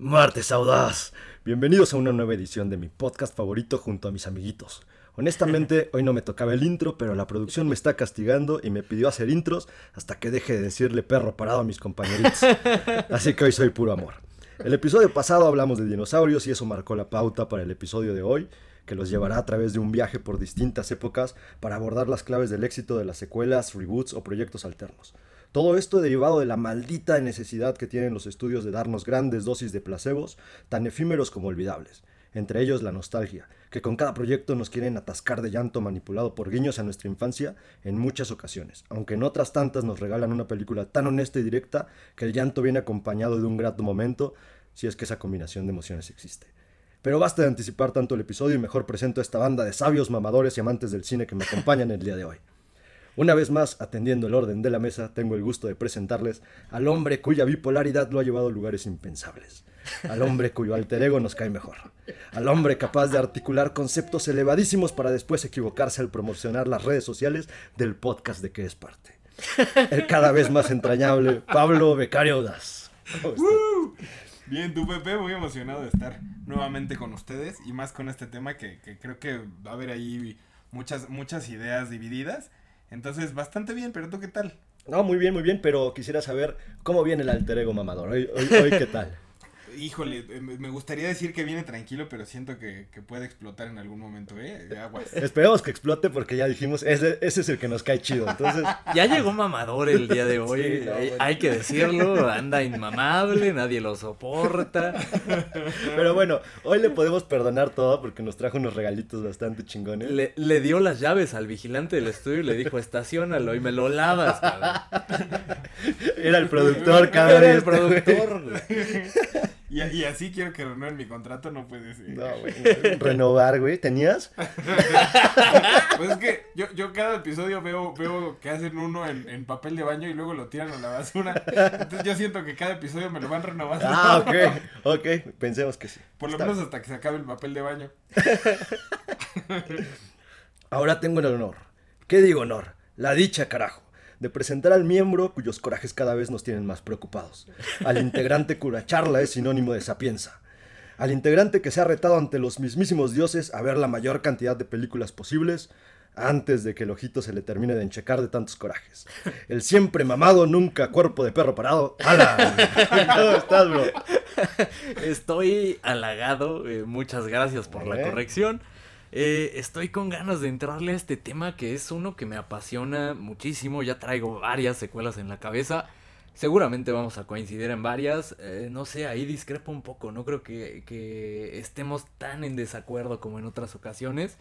Martes Audaz. Bienvenidos a una nueva edición de mi podcast favorito junto a mis amiguitos. Honestamente, hoy no me tocaba el intro, pero la producción me está castigando y me pidió hacer intros hasta que deje de decirle perro parado a mis compañeritos. Así que hoy soy puro amor. El episodio pasado hablamos de dinosaurios y eso marcó la pauta para el episodio de hoy, que los llevará a través de un viaje por distintas épocas para abordar las claves del éxito de las secuelas, reboots o proyectos alternos. Todo esto derivado de la maldita necesidad que tienen los estudios de darnos grandes dosis de placebos, tan efímeros como olvidables. Entre ellos la nostalgia, que con cada proyecto nos quieren atascar de llanto manipulado por guiños a nuestra infancia en muchas ocasiones, aunque en otras tantas nos regalan una película tan honesta y directa que el llanto viene acompañado de un grato momento, si es que esa combinación de emociones existe. Pero basta de anticipar tanto el episodio y mejor presento a esta banda de sabios mamadores y amantes del cine que me acompañan el día de hoy. Una vez más, atendiendo el orden de la mesa, tengo el gusto de presentarles al hombre cuya bipolaridad lo ha llevado a lugares impensables. Al hombre cuyo alter ego nos cae mejor. Al hombre capaz de articular conceptos elevadísimos para después equivocarse al promocionar las redes sociales del podcast de que es parte. El cada vez más entrañable Pablo Becario Das. Bien, tu Pepe, muy emocionado de estar nuevamente con ustedes y más con este tema que, que creo que va a haber ahí muchas, muchas ideas divididas entonces, bastante bien, pero ¿tú qué tal? No, muy bien, muy bien, pero quisiera saber cómo viene el alter ego mamador. Hoy, ¿qué tal? Híjole, eh, me gustaría decir que viene tranquilo, pero siento que, puede explotar en algún momento, ¿eh? Aguas. Esperemos que explote porque ya dijimos, ese, ese es el que nos cae chido, entonces... Ya llegó mamador el día de hoy, hay, que decirlo, anda inmamable, nadie lo soporta. Pero bueno, hoy le podemos perdonar todo porque nos trajo unos regalitos bastante chingones. Le, le dio las llaves al vigilante del estudio y le dijo, estacionalo y me lo lavas, cabrón. Era el productor, cabrón. Era el productor, y, y, así quiero que renueven mi contrato, no puede ser. No, güey. Renovar, güey. ¿Tenías? pues es que yo, yo cada episodio veo, veo que hacen uno en, en, papel de baño y luego lo tiran a la basura. Entonces yo siento que cada episodio me lo van renovando. Ah, ok. Ok. Pensemos que sí. Por lo menos hasta que se acabe el papel de baño. Ahora tengo el honor. ¿Qué digo honor? La dicha, carajo de presentar al miembro cuyos corajes cada vez nos tienen más preocupados. Al integrante cuya charla es sinónimo de sapienza. Al integrante que se ha retado ante los mismísimos dioses a ver la mayor cantidad de películas posibles antes de que el ojito se le termine de enchecar de tantos corajes. El siempre mamado, nunca cuerpo de perro parado. ¡Hala! ¿Cómo estás, bro? Estoy halagado. Eh, muchas gracias por la corrección. Eh, estoy con ganas de entrarle a este tema que es uno que me apasiona muchísimo. Ya traigo varias secuelas en la cabeza. Seguramente vamos a coincidir en varias. Eh, no sé, ahí discrepo un poco. No creo que, que estemos tan en desacuerdo como en otras ocasiones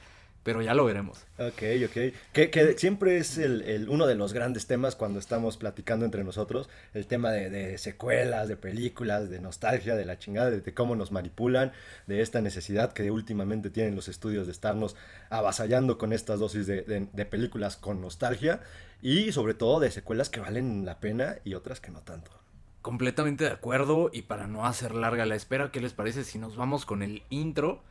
pero ya lo veremos. Ok, ok. Que, que siempre es el, el, uno de los grandes temas cuando estamos platicando entre nosotros, el tema de, de secuelas, de películas, de nostalgia, de la chingada, de, cómo nos manipulan, de esta necesidad que últimamente tienen los estudios de estarnos avasallando con estas dosis de, de películas con nostalgia y sobre todo de secuelas que valen la pena y otras que no tanto. Completamente de acuerdo y para no hacer larga la espera, ¿qué les parece si nos vamos con el intro?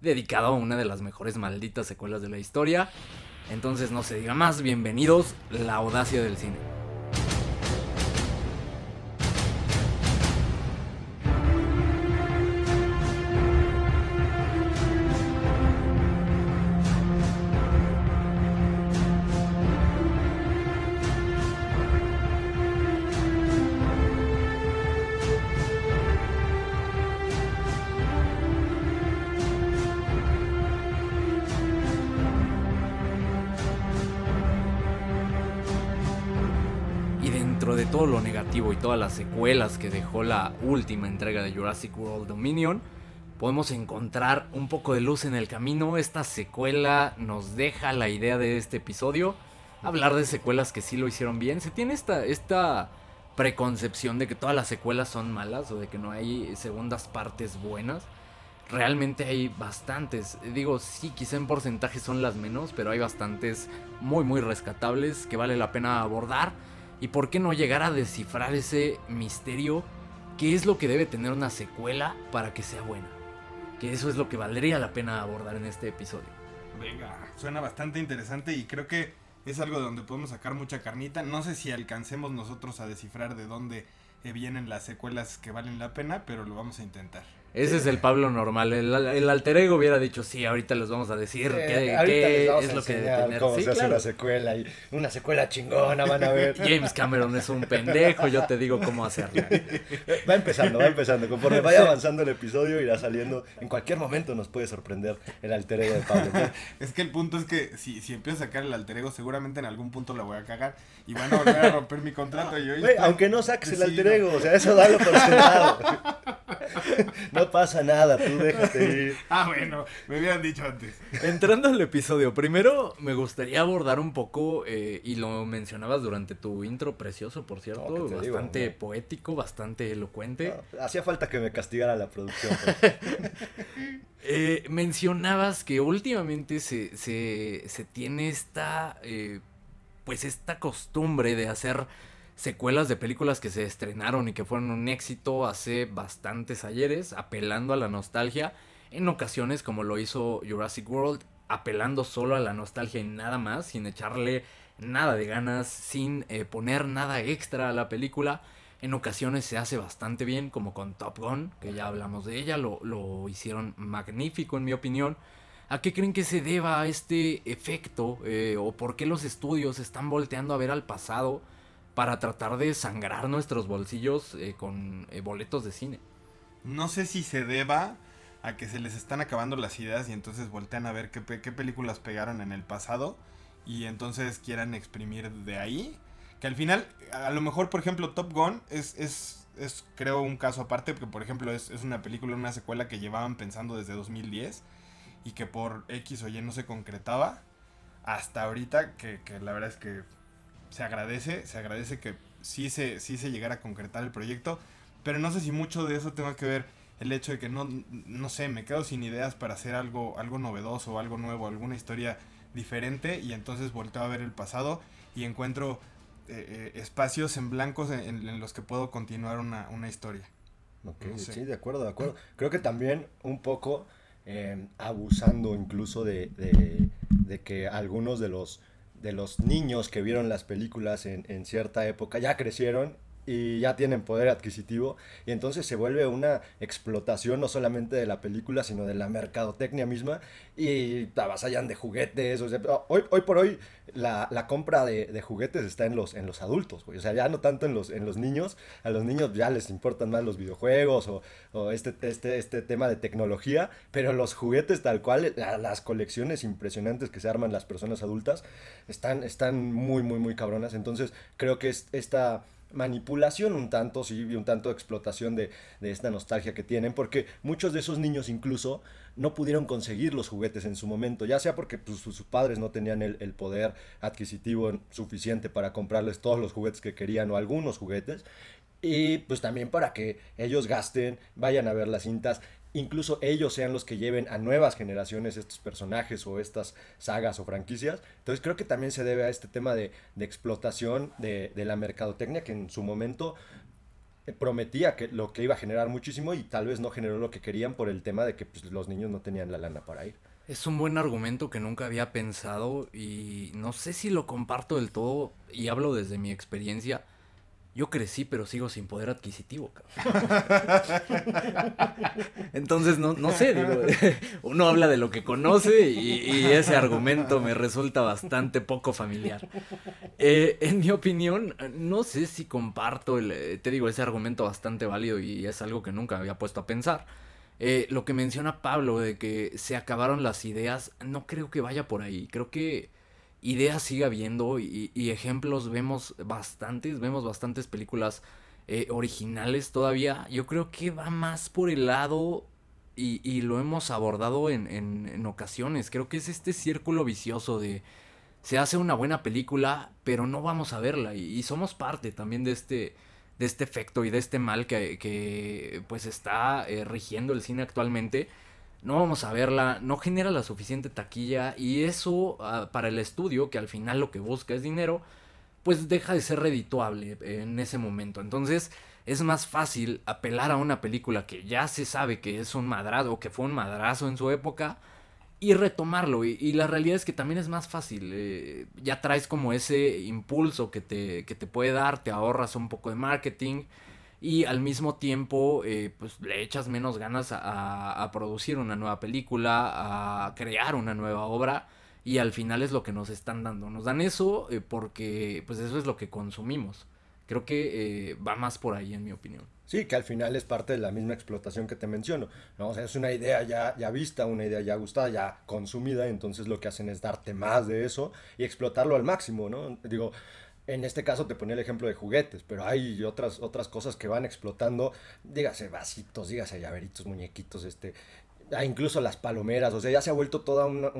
Dedicado a una de las mejores malditas secuelas de la historia. Entonces no se diga más, bienvenidos, la audacia del cine. Lo negativo y todas las secuelas que dejó la última entrega de Jurassic World Dominion, podemos encontrar un poco de luz en el camino. Esta secuela nos deja la idea de este episodio. Hablar de secuelas que sí lo hicieron bien. Se tiene esta, esta preconcepción de que todas las secuelas son malas o de que no hay segundas partes buenas. Realmente hay bastantes. Digo, sí, quizá en porcentaje son las menos, pero hay bastantes muy, muy rescatables que vale la pena abordar. ¿Y por qué no llegar a descifrar ese misterio? ¿Qué es lo que debe tener una secuela para que sea buena? Que eso es lo que valdría la pena abordar en este episodio. Venga, suena bastante interesante y creo que es algo de donde podemos sacar mucha carnita. No sé si alcancemos nosotros a descifrar de dónde eh, vienen las secuelas que valen la pena, pero lo vamos a intentar. Ese es el Pablo normal. El, el, alter ego hubiera dicho, sí, ahorita les vamos a decir qué, qué es lo que tener. Cómo se hace una secuela y una secuela chingona, van a ver. James Cameron es un pendejo, yo te digo cómo hacerlo. Va empezando, va empezando. Conforme vaya avanzando el episodio, irá saliendo. En cualquier momento nos puede sorprender el alter ego de Pablo. es que el punto es que si, si empiezo a sacar el alter ego, seguramente en algún punto la voy a cagar y van a volver a romper mi contrato. Y yo, aunque no saques el alter ego, o sea, eso dalo por sentado. No pasa nada, tú déjate ir. Ah, bueno, me hubieran dicho antes. Entrando al episodio, primero me gustaría abordar un poco, eh, y lo mencionabas durante tu intro precioso, por cierto, bastante poético, bastante elocuente. hacía falta que me castigara la producción. Eh, mencionabas que últimamente se, se, se tiene esta, eh, pues esta costumbre de hacer secuelas de películas que se estrenaron y que fueron un éxito hace bastantes ayeres, apelando a la nostalgia, en ocasiones como lo hizo Jurassic World, apelando solo a la nostalgia y nada más, sin echarle nada de ganas, sin eh, poner nada extra a la película. En ocasiones se hace bastante bien, como con Top Gun, que ya hablamos de ella, lo, lo hicieron magnífico en mi opinión. ¿A qué creen que se deba este efecto? Eh, ¿O por qué los estudios están volteando a ver al pasado? Para tratar de sangrar nuestros bolsillos eh, con eh, boletos de cine. No sé si se deba a que se les están acabando las ideas y entonces voltean a ver qué, qué películas pegaron en el pasado y entonces quieran exprimir de ahí. Que al final, a lo mejor, por ejemplo, Top Gun es, es, es creo, un caso aparte, porque por ejemplo es, es una película, una secuela que llevaban pensando desde 2010 y que por X o Y no se concretaba hasta ahorita, que, que la verdad es que se agradece, se agradece que sí se, sí se llegara a concretar el proyecto, pero no sé si mucho de eso tenga que ver el hecho de que no, no sé, me quedo sin ideas para hacer algo, algo novedoso, algo nuevo, alguna historia diferente y entonces volteo a ver el pasado y encuentro eh, eh, espacios en blancos en, los que puedo continuar una, historia. Ok, sí, de acuerdo, de acuerdo. Creo que también un poco eh, abusando incluso de, de que algunos de los de los niños que vieron las películas en, en cierta época ya crecieron y ya tienen poder adquisitivo y entonces se vuelve una explotación no solamente de la película sino de la mercadotecnia misma y avasallan de juguetes o sea, hoy, hoy por hoy la, la compra de, de, juguetes está en los, en los adultos o sea ya no tanto en los, en los niños a los niños ya les importan más los videojuegos o, o este, este, este tema de tecnología pero los juguetes tal cual las colecciones impresionantes que se arman las personas adultas están, están muy muy muy cabronas entonces creo que es esta manipulación un tanto, sí, un tanto explotación de, esta nostalgia que tienen, porque muchos de esos niños incluso no pudieron conseguir los juguetes en su momento, ya sea porque pues, sus, padres no tenían el, poder adquisitivo suficiente para comprarles todos los juguetes que querían o algunos juguetes, y pues también para que ellos gasten, vayan a ver las cintas incluso ellos sean los que lleven a nuevas generaciones estos personajes o estas sagas o franquicias. Entonces creo que también se debe a este tema de, explotación de, la mercadotecnia que en su momento eh, prometía que lo que iba a generar muchísimo y tal vez no generó lo que querían por el tema de que pues, los niños no tenían la lana para ir. Es un buen argumento que nunca había pensado y no sé si lo comparto del todo y hablo desde mi experiencia yo crecí, pero sigo sin poder adquisitivo, Entonces, no, no sé, digo, uno habla de lo que conoce y, ese argumento me resulta bastante poco familiar. Eh, en mi opinión, no sé si comparto, el, eh, te digo, ese argumento bastante válido y es algo que nunca había puesto a pensar. Eh, lo que menciona Pablo de que se acabaron las ideas, no creo que vaya por ahí. Creo que ideas sigue habiendo y, ejemplos vemos bastantes, vemos bastantes películas eh, originales todavía. Yo creo que va más por el lado y, lo hemos abordado en, en, ocasiones. Creo que es este círculo vicioso de se hace una buena película, pero no vamos a verla y, somos parte también de este de este efecto y de este mal que, que pues está eh, rigiendo el cine actualmente no vamos a verla, no genera la suficiente taquilla y eso ah, para el estudio, que al final lo que busca es dinero, pues deja de ser redituable en ese momento. Entonces es más fácil apelar a una película que ya se sabe que es un madrazo que fue un madrazo en su época y retomarlo. Y, la realidad es que también es más fácil. Eh, ya traes como ese impulso que te, que te puede dar, te ahorras un poco de marketing y al mismo tiempo eh, pues le echas menos ganas a, a, producir una nueva película, a crear una nueva obra y al final es lo que nos están dando. Nos dan eso eh, porque pues eso es lo que consumimos. Creo que eh, va más por ahí en mi opinión. Sí, que al final es parte de la misma explotación que te menciono. ¿no? O sea, es una idea ya, ya vista, una idea ya gustada, ya consumida, entonces lo que hacen es darte más de eso y explotarlo al máximo, ¿no? Digo, en este caso te ponía el ejemplo de juguetes, pero hay otras, otras cosas que van explotando, dígase vasitos, dígase llaveritos, muñequitos, este, ah, incluso las palomeras, o sea, ya se ha vuelto toda una,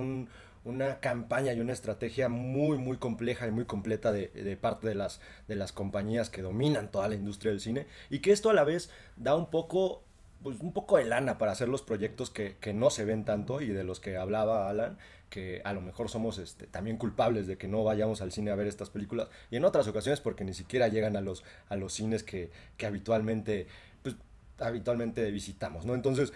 una campaña y una estrategia muy, muy compleja y muy completa de, de, parte de las, de las compañías que dominan toda la industria del cine, y que esto a la vez da un poco pues, un poco de lana para hacer los proyectos que, que, no se ven tanto y de los que hablaba Alan, que a lo mejor somos este, también culpables de que no vayamos al cine a ver estas películas y en otras ocasiones porque ni siquiera llegan a los, a los cines que, que habitualmente, pues, habitualmente visitamos, ¿no? Entonces,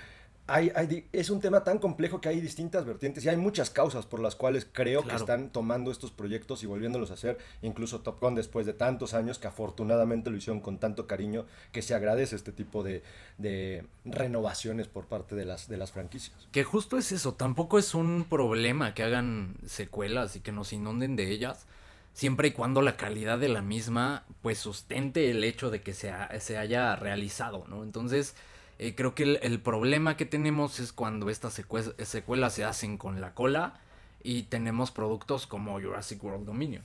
hay, hay, es un tema tan complejo que hay distintas vertientes y hay muchas causas por las cuales creo claro. que están tomando estos proyectos y volviéndolos a hacer, incluso Top Gun después de tantos años que afortunadamente lo hicieron con tanto cariño que se agradece este tipo de, de renovaciones por parte de las, de las franquicias. Que justo es eso, tampoco es un problema que hagan secuelas y que nos inunden de ellas, siempre y cuando la calidad de la misma pues sustente el hecho de que se, ha, se haya realizado, ¿no? Entonces eh, creo que el, problema que tenemos es cuando estas secuelas se hacen con la cola y tenemos productos como Jurassic World Dominion.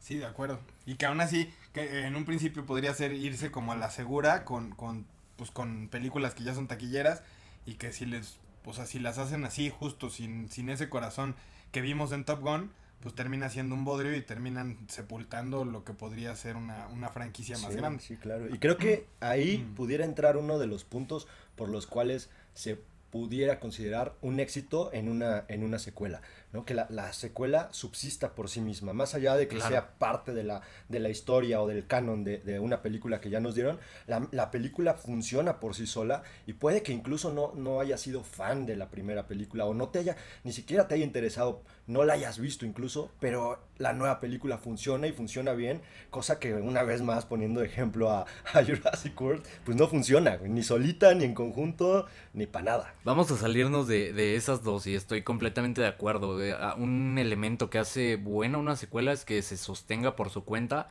Sí, de acuerdo. Y que aún así, que en un principio podría ser irse como a la segura con, con, pues, con películas que ya son taquilleras y que si les, o sea, las hacen así, justo, sin, sin ese corazón que vimos en Top Gun, pues termina siendo un bodrio y terminan sepultando lo que podría ser una, una franquicia más sí, grande. Sí, claro. Y creo que ahí mm. pudiera entrar uno de los puntos por los cuales se pudiera considerar un éxito en una, en una secuela, ¿no? Que la, la secuela subsista por sí misma, más allá de que claro. sea parte de la, de la historia o del canon de, de una película que ya nos dieron, la, la, película funciona por sí sola y puede que incluso no, no haya sido fan de la primera película o no te haya, ni siquiera te haya interesado, no la hayas visto incluso, pero la nueva película funciona y funciona bien, cosa que una vez más poniendo de ejemplo a, a Jurassic World, pues no funciona, ni solita, ni en conjunto, ni para nada. Vamos a salirnos de, de, esas dos y estoy completamente de acuerdo. Un elemento que hace buena una secuela es que se sostenga por su cuenta.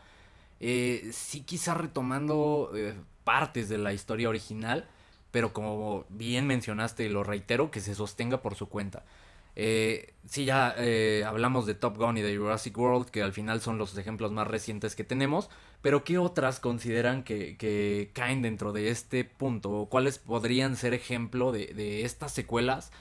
Eh, sí quizá retomando eh, partes de la historia original, pero como bien mencionaste lo reitero, que se sostenga por su cuenta. Eh, sí, ya hablamos de Top Gun y de Jurassic World, que al final son los ejemplos más recientes que tenemos, pero ¿qué otras consideran que, caen dentro de este punto? ¿O cuáles podrían ser ejemplo de, estas secuelas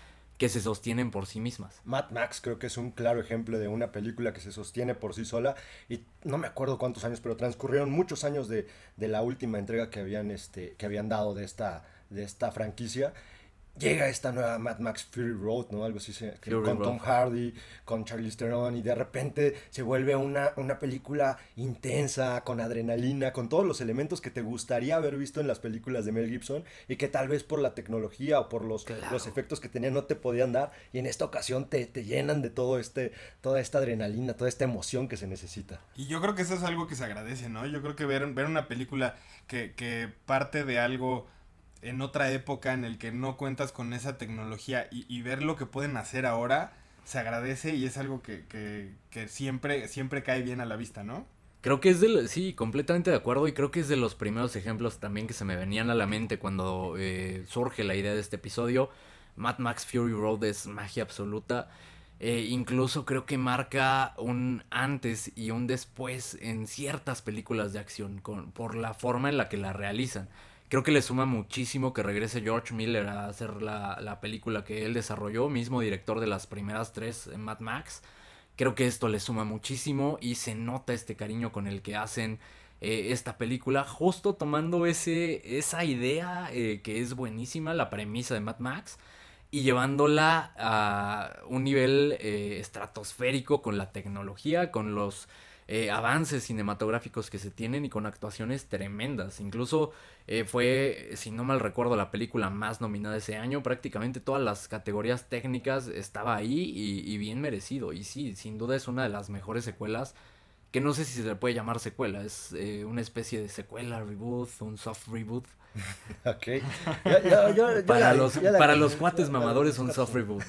que se sostienen por sí mismas? Mad Max creo que es un claro ejemplo de una película que se sostiene por sí sola y no me acuerdo cuántos años, pero transcurrieron muchos años de, de la última entrega que habían, este, que habían dado de esta, de esta franquicia llega esta nueva Mad Max Fury Road, ¿no? Algo así, se, con Road. Tom Hardy, con Charlize Theron, y de repente se vuelve una, una película intensa, con adrenalina, con todos los elementos que te gustaría haber visto en las películas de Mel Gibson, y que tal vez por la tecnología o por los, claro. los efectos que tenía no te podían dar, y en esta ocasión te, te llenan de todo este, toda esta adrenalina, toda esta emoción que se necesita. Y yo creo que eso es algo que se agradece, ¿no? Yo creo que ver, ver una película que, que parte de algo en otra época en el que no cuentas con esa tecnología y, ver lo que pueden hacer ahora se agradece y es algo que, siempre, siempre cae bien a la vista, ¿no? Creo que es de, sí, completamente de acuerdo y creo que es de los primeros ejemplos también que se me venían a la mente cuando eh, surge la idea de este episodio. Mad Max Fury Road es magia absoluta. Eh, incluso creo que marca un antes y un después en ciertas películas de acción con, por la forma en la que la realizan. Creo que le suma muchísimo que regrese George Miller a hacer la, la, película que él desarrolló, mismo director de las primeras tres en Mad Max. Creo que esto le suma muchísimo y se nota este cariño con el que hacen eh, esta película, justo tomando ese, esa idea eh, que es buenísima, la premisa de Mad Max, y llevándola a un nivel eh, estratosférico con la tecnología, con los eh, avances cinematográficos que se tienen y con actuaciones tremendas. Incluso eh, fue, si no mal recuerdo, la película más nominada ese año. Prácticamente todas las categorías técnicas estaba ahí y, bien merecido. Y sí, sin duda es una de las mejores secuelas que no sé si se le puede llamar secuela, es eh, una especie de secuela, reboot, un soft reboot. ok. para los, para los cuates mamadores, un soft reboot.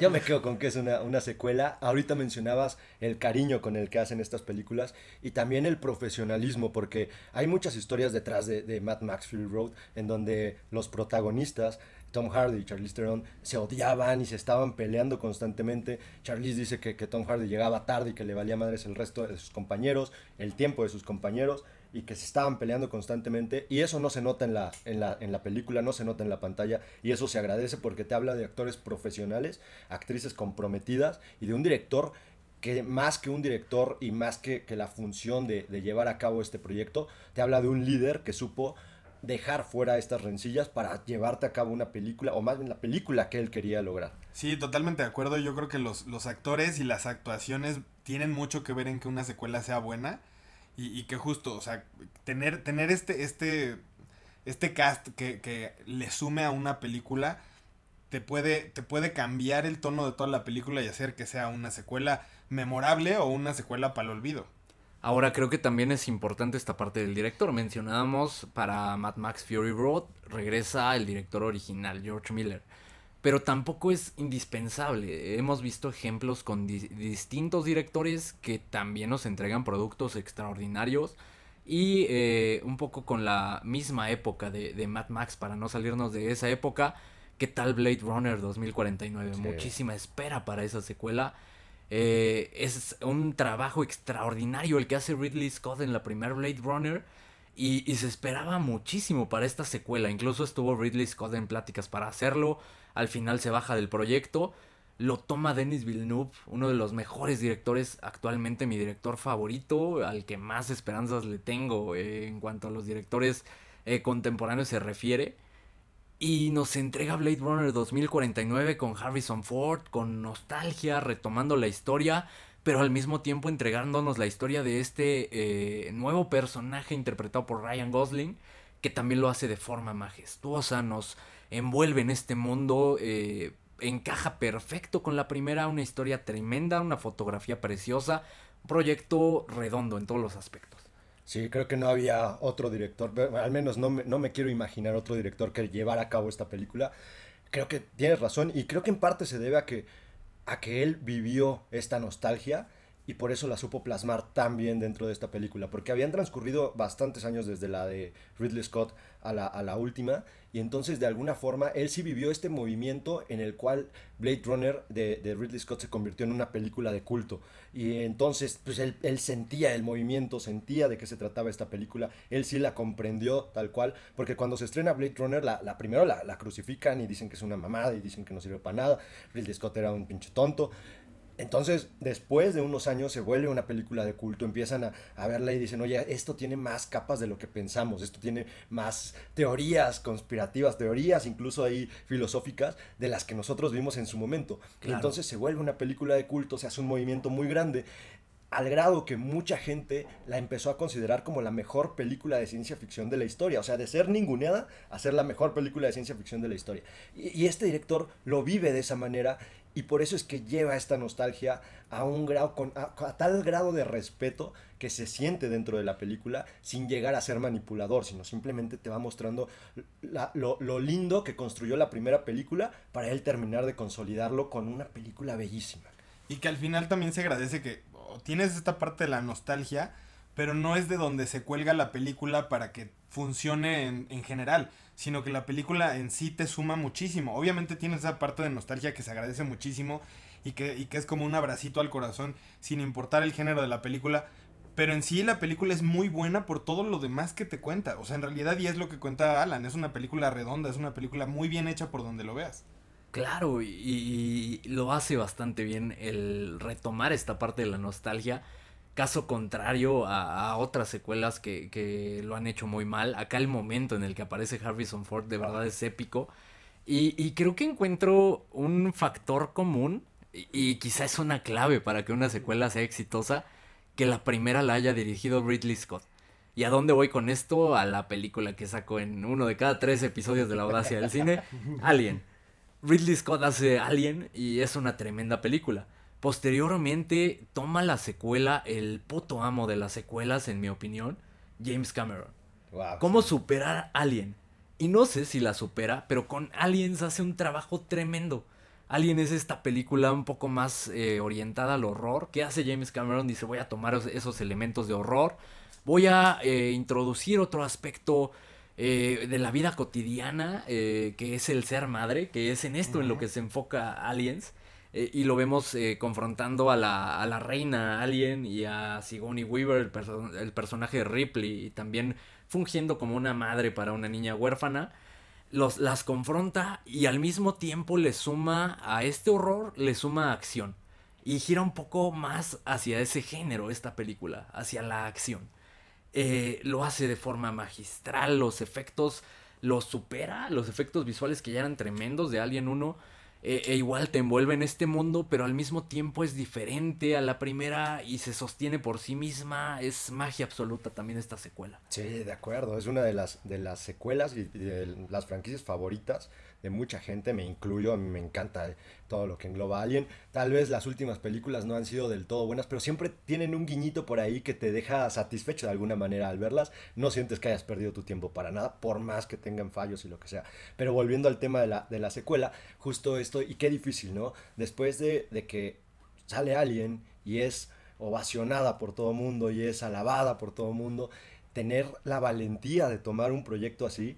Yo, me quedo con que es una, una, secuela. Ahorita mencionabas el cariño con el que hacen estas películas y también el profesionalismo, porque hay muchas historias detrás de, de Mad Max Fury Road en donde los protagonistas Tom Hardy y Charlize Theron se odiaban y se estaban peleando constantemente. Charlize dice que, que, Tom Hardy llegaba tarde y que le valía madres el resto de sus compañeros, el tiempo de sus compañeros y que se estaban peleando constantemente y eso no se nota en la, en la, en la película, no se nota en la pantalla y eso se agradece porque te habla de actores profesionales, actrices comprometidas y de un director que más que un director y más que, que la función de, llevar a cabo este proyecto, te habla de un líder que supo dejar fuera estas rencillas para llevarte a cabo una película, o más bien la película que él quería lograr. Sí, totalmente de acuerdo. Yo creo que los, los actores y las actuaciones tienen mucho que ver en que una secuela sea buena. Y, que justo, o sea, tener, tener este, este, este cast que, que le sume a una película te puede, te puede cambiar el tono de toda la película y hacer que sea una secuela memorable o una secuela para el olvido. Ahora creo que también es importante esta parte del director. Mencionábamos para Mad Max Fury Road, regresa el director original, George Miller. Pero tampoco es indispensable. Hemos visto ejemplos con distintos directores que también nos entregan productos extraordinarios. Y eh, un poco con la misma época de, Mad Max, para no salirnos de esa época. ¿Qué tal Blade Runner 2049? Muchísima espera para esa secuela. Eh, es un trabajo extraordinario el que hace Ridley Scott en la primera Blade Runner. Y, se esperaba muchísimo para esta secuela. Incluso estuvo Ridley Scott en pláticas para hacerlo. Al final se baja del proyecto. Lo toma Denis Villeneuve, uno de los mejores directores actualmente, mi director favorito, al que más esperanzas le tengo eh, en cuanto a los directores eh, contemporáneos se refiere. Y nos entrega Blade Runner 2049 con Harrison Ford, con nostalgia, retomando la historia, pero al mismo tiempo entregándonos la historia de este eh, nuevo personaje interpretado por Ryan Gosling, que también lo hace de forma majestuosa, nos envuelve en este mundo, eh, encaja perfecto con la primera, una historia tremenda, una fotografía preciosa, proyecto redondo en todos los aspectos. Sí, creo que no había otro director, al menos no me, no me quiero imaginar otro director que llevara a cabo esta película. Creo que tienes razón y creo que en parte se debe a que, a que él vivió esta nostalgia y por eso la supo plasmar tan bien dentro de esta película, porque habían transcurrido bastantes años desde la de Ridley Scott a la, a la última, y entonces de alguna forma él sí vivió este movimiento en el cual Blade Runner de, de Ridley Scott se convirtió en una película de culto, y entonces pues él, sentía el movimiento, sentía de qué se trataba esta película, él sí la comprendió tal cual, porque cuando se estrena Blade Runner, la, la primero la, la crucifican y dicen que es una mamada y dicen que no sirve para nada, Ridley Scott era un pinche tonto, entonces, después de unos años se vuelve una película de culto, empiezan a, verla y dicen, oye, esto tiene más capas de lo que pensamos, esto tiene más teorías conspirativas, teorías incluso ahí filosóficas de las que nosotros vimos en su momento. entonces se vuelve una película de culto, se hace un movimiento muy grande al grado que mucha gente la empezó a considerar como la mejor película de ciencia ficción de la historia. O sea, de ser ninguneada a ser la mejor película de ciencia ficción de la historia. Y, este director lo vive de esa manera y por eso es que lleva esta nostalgia a un grado, con, a, tal grado de respeto que se siente dentro de la película sin llegar a ser manipulador, sino simplemente te va mostrando lo, lo lindo que construyó la primera película para él terminar de consolidarlo con una película bellísima. Y que al final también se agradece que tienes esta parte de la nostalgia, pero no es de donde se cuelga la película para que funcione en, en, general, sino que la película en sí te suma muchísimo. Obviamente tienes esa parte de nostalgia que se agradece muchísimo y que, y que es como un abracito al corazón, sin importar el género de la película. Pero en sí la película es muy buena por todo lo demás que te cuenta. O sea, en realidad y es lo que cuenta Alan. Es una película redonda, es una película muy bien hecha por donde lo veas. Claro, y, lo hace bastante bien el retomar esta parte de la nostalgia. Caso contrario a, otras secuelas que, lo han hecho muy mal. Acá el momento en el que aparece Harrison Ford de verdad es épico. Y, creo que encuentro un factor común y, y quizá es una clave para que una secuela sea exitosa, que la primera la haya dirigido Ridley Scott. ¿Y a dónde voy con esto? A la película que sacó en uno de cada tres episodios de la audacia del cine, Alien. Ridley Scott hace Alien y es una tremenda película. Posteriormente toma la secuela, el puto amo de las secuelas, en mi opinión, James Cameron. ¿Cómo superar a Alien? Y no sé si la supera, pero con Aliens hace un trabajo tremendo. Alien es esta película un poco más eh, orientada al horror. ¿Qué hace James Cameron? Dice, voy a tomar esos elementos de horror. Voy a eh, introducir otro aspecto eh, de la vida cotidiana, que es el ser madre, que es en esto en lo que se enfoca Aliens. Y lo vemos confrontando a la, a la, reina Alien y a Sigourney Weaver, el, el personaje de Ripley, y también fungiendo como una madre para una niña huérfana los, las confronta y al mismo tiempo le suma a este horror, le suma acción. Y gira un poco más hacia ese género esta película, hacia la acción. Eh, lo hace de forma magistral, los efectos los supera, los efectos visuales que ya eran tremendos de Alien 1 e, e, igual te envuelve en este mundo, pero al mismo tiempo es diferente a la primera y se sostiene por sí misma. Es magia absoluta también esta secuela. Sí, de acuerdo. Es una de las, de las secuelas y de las franquicias favoritas de mucha gente, me incluyo, a mí me encanta todo lo que engloba Alien. Tal vez las últimas películas no han sido del todo buenas, pero siempre tienen un guiñito por ahí que te deja satisfecho de alguna manera al verlas. No sientes que hayas perdido tu tiempo para nada, por más que tengan fallos y lo que sea. Pero volviendo al tema de la, de la secuela, justo esto, y qué difícil, ¿no? Después de, de que sale Alien y es ovacionada por todo mundo y es alabada por todo mundo, tener la valentía de tomar un proyecto así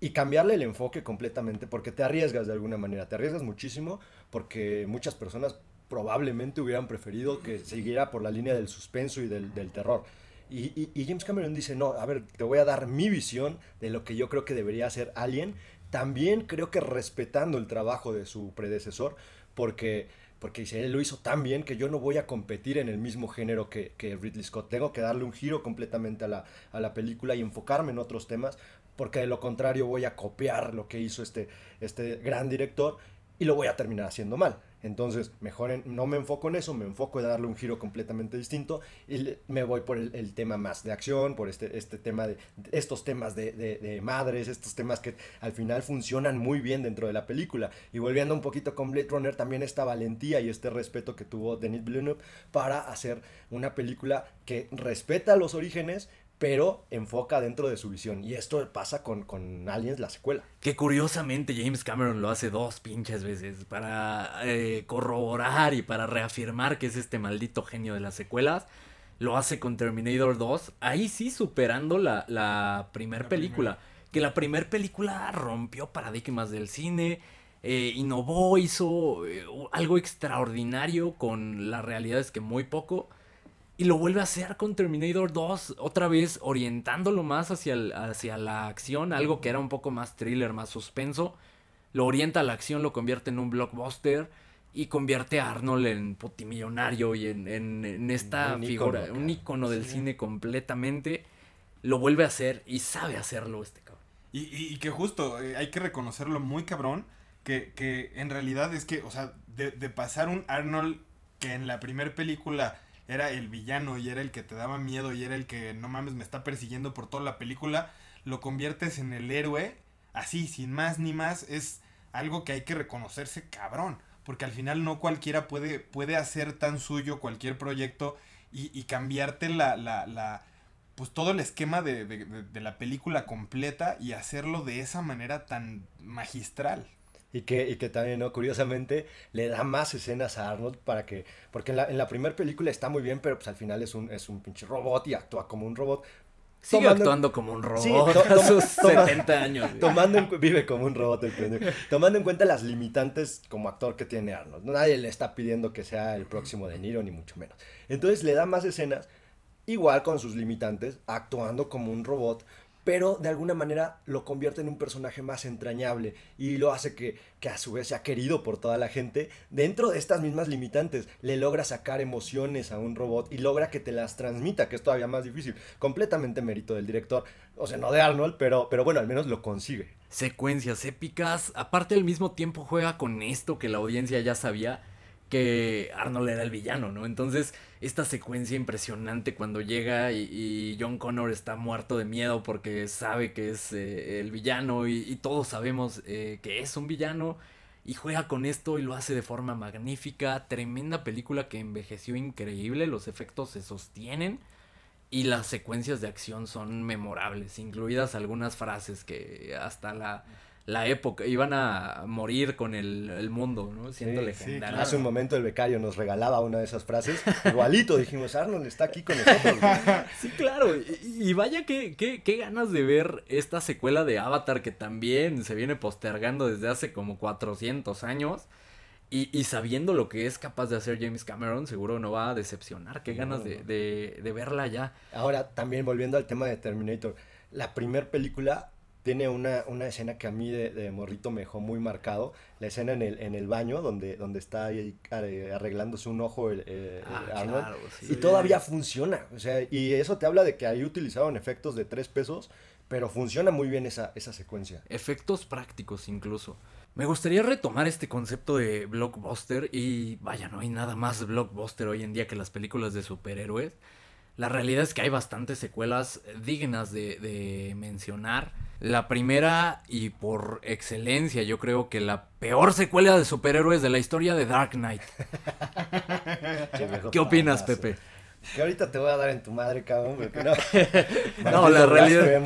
y cambiarle el enfoque completamente porque te arriesgas de alguna manera, te arriesgas muchísimo porque muchas personas probablemente hubieran preferido que siguiera por la línea del suspenso y del, terror. Y, James Cameron dice, no, a ver, te voy a dar mi visión de lo que yo creo que debería ser Alien, también creo que respetando el trabajo de su predecesor, porque porque él lo hizo tan bien que yo no voy a competir en el mismo género que, que Ridley Scott. Tengo que darle un giro completamente a la, a la, película y enfocarme en otros temas, porque de lo contrario voy a copiar lo que hizo este, este gran director y lo voy a terminar haciendo mal. Entonces, mejor no me enfoco en eso, me enfoco en darle un giro completamente distinto y me voy por el, tema más de acción, por este, este tema de, estos temas de, de, madres, estos temas que al final funcionan muy bien dentro de la película. Y volviendo un poquito con Blade Runner, también esta valentía y este respeto que tuvo Denis Villeneuve para hacer una película que respeta los orígenes, pero enfoca dentro de su visión. Y esto pasa con, con Aliens, la secuela. Que curiosamente James Cameron lo hace dos pinches veces para eh, corroborar y para reafirmar que es este maldito genio de las secuelas. Lo hace con Terminator 2, ahí sí superando la, la primer película. Que la primer película rompió paradigmas del cine, eh, innovó, hizo eh, algo extraordinario con las realidades que muy poco y lo vuelve a hacer con Terminator 2, otra vez orientándolo más hacia, hacia la acción, algo que era un poco más thriller, más suspenso. Lo orienta a la acción, lo convierte en un blockbuster y convierte a Arnold en putimillonario y en, en, esta figura, un icono del cine completamente. Lo vuelve a hacer y sabe hacerlo este cabrón. Y, y, que justo, eh, hay que reconocerlo muy cabrón, que, que en realidad es que, o sea, de, de pasar un Arnold que en la primera película era el villano y era el que te daba miedo y era el que no mames me está persiguiendo por toda la película, lo conviertes en el héroe, así, sin más ni más, es algo que hay que reconocerse cabrón, porque al final no cualquiera puede, puede hacer tan suyo cualquier proyecto y, cambiarte la, la, la, pues todo el esquema de, de la película completa y hacerlo de esa manera tan magistral. Y que, y que también, ¿no? Curiosamente, le da más escenas a Arnold para que... Porque en la, en la primera película está muy bien, pero pues al final es un, es un pinche robot y actúa como un robot. Sigue actuando como un robot a sus 70 años. Tomando vive como un robot el Tomando en cuenta las limitantes como actor que tiene Arnold. Nadie le está pidiendo que sea el próximo de Niro, ni mucho menos. Entonces le da más escenas, igual con sus limitantes, actuando como un robot, pero de alguna manera lo convierte en un personaje más entrañable y lo hace que, que, a su vez sea querido por toda la gente. Dentro de estas mismas limitantes, le logra sacar emociones a un robot y logra que te las transmita, que es todavía más difícil. Completamente mérito del director, o sea, no de Arnold, pero, pero bueno, al menos lo consigue. Secuencias épicas, aparte al mismo tiempo juega con esto que la audiencia ya sabía que Arnold era el villano, ¿no? Entonces, esta secuencia impresionante cuando llega y, John Connor está muerto de miedo porque sabe que es eh, el villano y, todos sabemos eh, que es un villano y juega con esto y lo hace de forma magnífica. Tremenda película que envejeció increíble, los efectos se sostienen y las secuencias de acción son memorables, incluidas algunas frases que hasta la, la época iban a morir con el, el mundo, ¿no? Siendo Sí. Hace un momento el becario nos regalaba una de esas frases. Igualito, dijimos, Arnold está aquí con nosotros. güey". Sí, claro. Y, y vaya que, que, qué ganas de ver esta secuela de Avatar que también se viene postergando desde hace como 400 años. Y, y sabiendo lo que es capaz de hacer James Cameron, seguro no va a decepcionar. Qué ganas de, de, de verla ya. Ahora, también volviendo al tema de Terminator, la primera película tiene una, una escena que a mí de, de morrito me dejó muy marcado. La escena en el, en el baño, donde, donde está ahí arreglándose un ojo el, eh, Ah, Arnold. claro, sí. Y todavía funciona. O sea, y eso te habla de que ahí utilizaron efectos de tres pesos, pero funciona muy bien esa, esa secuencia. Efectos prácticos incluso. Me gustaría retomar este concepto de blockbuster y vaya, no hay nada más blockbuster hoy en día que las películas de superhéroes. La realidad es que hay bastantes secuelas dignas de, de mencionar. La primera y por excelencia yo creo que la peor secuela de superhéroes de la historia de Dark Knight. ¿Qué opinas. Pepe? Que ahorita te voy a dar en tu madre, cabrón, porque no. No, la realidad,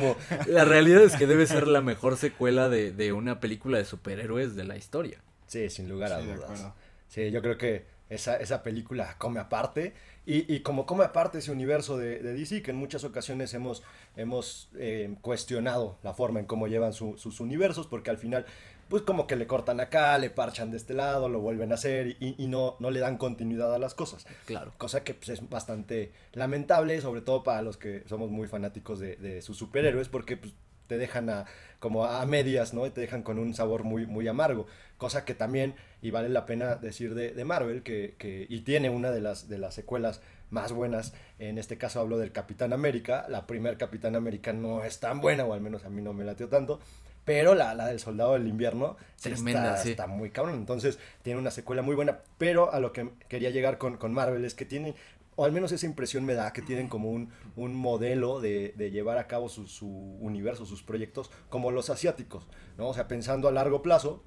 la realidad es que debe ser la mejor secuela de, de una película de superhéroes de la historia. Sí, sin lugar a Sí, dudas. Sí, yo creo que esa, esa película come aparte. Y, y como come aparte ese universo de, de DC, que en muchas ocasiones hemos, hemos eh, cuestionado la forma en cómo llevan su- sus universos, porque al final, pues como que le cortan acá, le parchan de este lado, lo vuelven a hacer y, y no, no le dan continuidad a las cosas. Claro. Cosa que pues, es bastante lamentable, sobre todo para los que somos muy fanáticos de, de sus superhéroes, porque pues, te dejan a, como a medias, ¿no? Y te dejan con un sabor muy, muy amargo. Cosa que también, y vale la pena decir de, de Marvel, que, que- y tiene una de las, de las secuelas más buenas, en este caso hablo del Capitán América, la primer Capitán América no es tan buena, o al menos a mí no me latió tanto, pero la, la del Soldado del Invierno Tremenda, está, sí. está muy cabrón, entonces tiene una secuela muy buena, pero a lo que quería llegar con, con Marvel es que tienen, o al menos esa impresión me da, que tienen como un, un modelo de, de llevar a cabo su, su universo, sus proyectos, como los asiáticos, ¿no? O sea, pensando a largo plazo,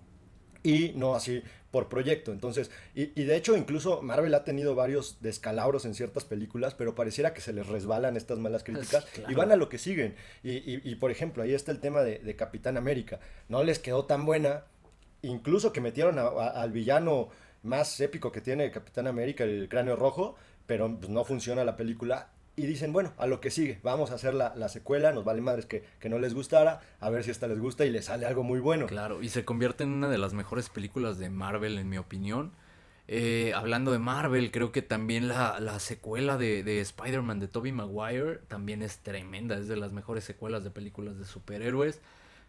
y no así por proyecto. Entonces, y, y de hecho incluso Marvel ha tenido varios descalabros en ciertas películas, pero pareciera que se les resbalan estas malas críticas claro. y van a lo que siguen. Y, y- y, por ejemplo, ahí está el tema de, de Capitán América. No les quedó tan buena, incluso que metieron a- a- al villano más épico que tiene Capitán América, el cráneo rojo, pero pues, no funciona la película. Y dicen, bueno, a lo que sigue, vamos a hacer la, la secuela, nos vale madres que, que no les gustara, a ver si esta les gusta y les sale algo muy bueno. Claro, y se convierte en una de las mejores películas de Marvel, en mi opinión. Eh, hablando de Marvel, creo que también la, la secuela de, de Spider-Man de Tobey Maguire también es tremenda, es de las mejores secuelas de películas de superhéroes.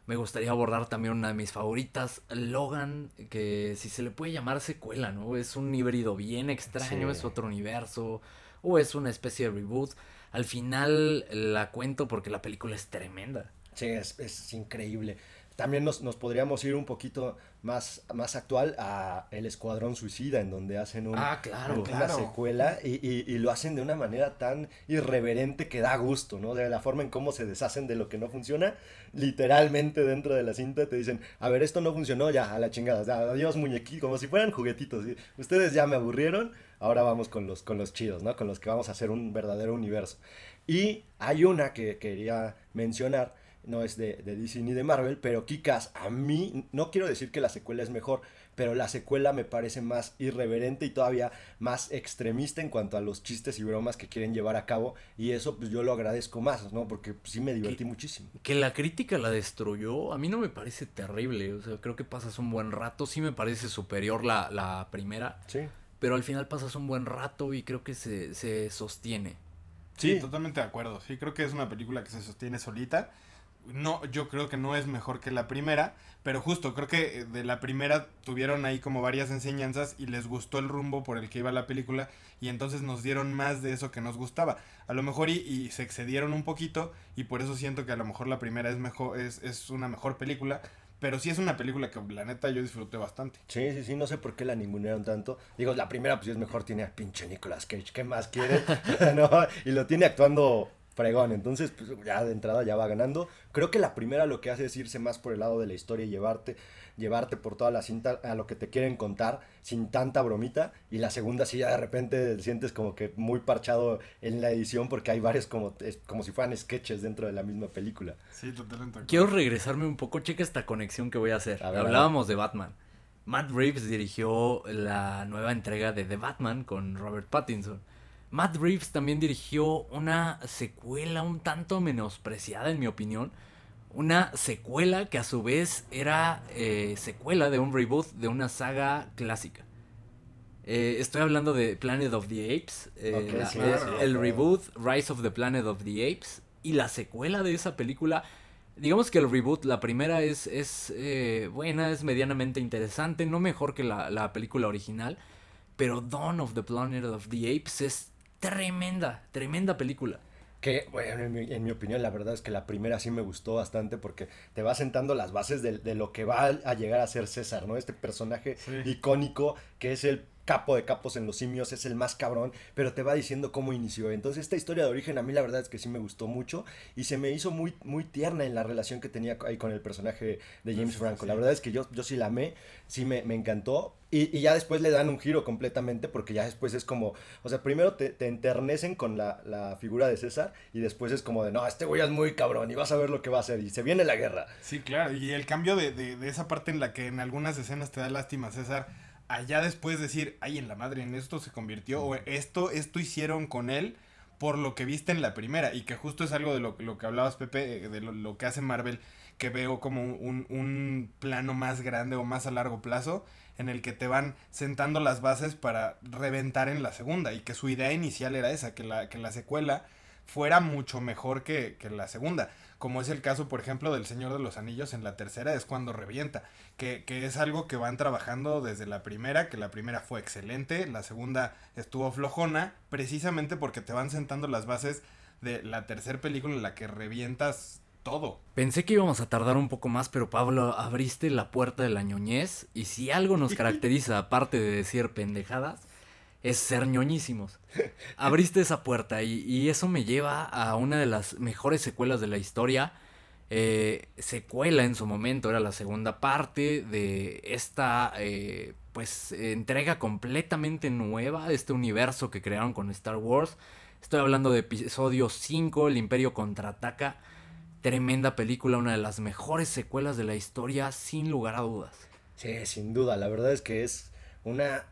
Me gustaría abordar también una de mis favoritas, Logan, que si se le puede llamar secuela, ¿no? Es un híbrido bien extraño, Sí. es otro universo, o es una especie de reboot. Al final la cuento porque la película es tremenda. Sí, es, es increíble. También nos, nos podríamos ir un poquito más, más actual a El Escuadrón Suicida, en donde hacen un- Ah, claro, una claro. secuela y, y- y lo hacen de una manera tan irreverente que da gusto, ¿no? De la forma en cómo se deshacen de lo que no funciona, literalmente dentro de la cinta te dicen, a ver, esto no funcionó, ya, a la chingada, ya, adiós muñequitos, como si fueran juguetitos. Ustedes ya me aburrieron, ahora vamos con los, con los chidos, ¿no? Con los que vamos a hacer un verdadero universo. Y hay una que quería mencionar, no es de, de DC ni de Marvel, pero Kikas, a mí, no quiero decir que la secuela es mejor, pero la secuela me parece más irreverente y todavía más extremista en cuanto a los chistes y bromas que quieren llevar a cabo, y eso pues yo lo agradezco más, ¿no? Porque pues, sí me divertí muchísimo. Que la crítica la destruyó, a mí no me parece terrible, o sea, creo que pasas un buen rato, sí me parece superior la, la primera, Sí. pero al final pasas un buen rato y creo que se, se sostiene. Sí, Sí. totalmente de acuerdo. Sí, creo que es una película que se sostiene solita. No, yo creo que no es mejor que la primera, pero justo creo que eh, de la primera tuvieron ahí como varias enseñanzas y les gustó el rumbo por el que iba la película y entonces nos dieron más de eso que nos gustaba. A lo mejor y, se excedieron un poquito y por eso siento que a lo mejor la primera es mejor es, es una mejor película, pero sí es una película que la neta yo disfruté bastante. Sí, sí, sí, no sé por qué la ningunearon tanto. Digo, la primera pues es mejor, tiene a pinche Nicolas Cage, ¿qué más quieren? ¿No? Y lo tiene actuando fregón. Entonces, pues ya de entrada ya va ganando. Creo que la primera lo que hace es irse más por el lado de la historia y llevarte, llevarte por toda la cinta a lo que te quieren contar sin tanta bromita. Y la segunda sí ya de repente te sientes como que muy parchado en la edición porque hay varios como, es- como si fueran sketches dentro de la misma película. Sí, totalmente. Quiero regresarme un poco, checa esta conexión que voy a hacer. A ver, a Hablábamos de Batman. Matt Reeves dirigió la nueva entrega de The Batman con Robert Pattinson. Matt Reeves también dirigió una secuela un tanto menospreciada en mi opinión. Una secuela que a su vez era eh, secuela de un reboot de una saga clásica. Eh, estoy hablando de Planet of the Apes. eh, la- el, reboot Rise of the Planet of the Apes. Y la secuela de esa película. Digamos que el reboot, la primera es, es eh, buena, es medianamente interesante, no mejor que la, la película original. Pero Dawn of the Planet of the Apes es tremenda, tremenda película. Que, bueno, en mi, en mi opinión, la verdad es que la primera sí me gustó bastante porque te va sentando las bases de, de lo que va a, llegar a ser César, ¿no? Este personaje Sí. icónico que es el capo de capos en los simios, es el más cabrón, pero te va diciendo cómo inició. Entonces, esta historia de origen a mí la verdad es que sí me gustó mucho y se me hizo muy, muy tierna en la relación que tenía ahí con el personaje de James Sí, Franco. sí. La verdad es que yo, yo sí la amé, sí me, me encantó. Y, y ya después le dan un giro completamente porque ya después es como, o sea, primero te, te enternecen con la, la figura de César y después es como de, no, este güey es muy cabrón y vas a ver lo que va a hacer y se viene la guerra. Sí, claro. Y el cambio de, de, de esa parte en la que en algunas escenas te da lástima, César, allá después decir, ay, en la madre, en esto se convirtió, o esto, esto hicieron con él por lo que viste en la primera, y que justo es algo de lo, lo que hablabas, Pepe, eh, de lo, lo que hace Marvel, que veo como un, un plano más grande o más a largo plazo, en el que te van sentando las bases para reventar en la segunda, y que su idea inicial era esa, que la, que la secuela fuera mucho mejor que, que la segunda. Como es el caso, por ejemplo, del Señor de los Anillos en la tercera, es cuando revienta. Que, que es algo que van trabajando desde la primera, que la primera fue excelente, la segunda estuvo flojona, precisamente porque te van sentando las bases de la tercera película en la que revientas todo. Pensé que íbamos a tardar un poco más, pero Pablo, abriste la puerta de la ñoñez. Y si algo nos caracteriza, aparte de decir pendejadas, es ser ñoñísimos. Abriste esa puerta y, y eso me lleva a una de las mejores secuelas de la historia. Eh, secuela en su momento, era la segunda parte de esta eh, pues entrega completamente nueva de este universo que crearon con Star Wars. Estoy hablando de episodio 5, El Imperio contraataca. Tremenda película, una de las mejores secuelas de la historia, sin lugar a dudas. Sí, sin duda, la verdad es que es una,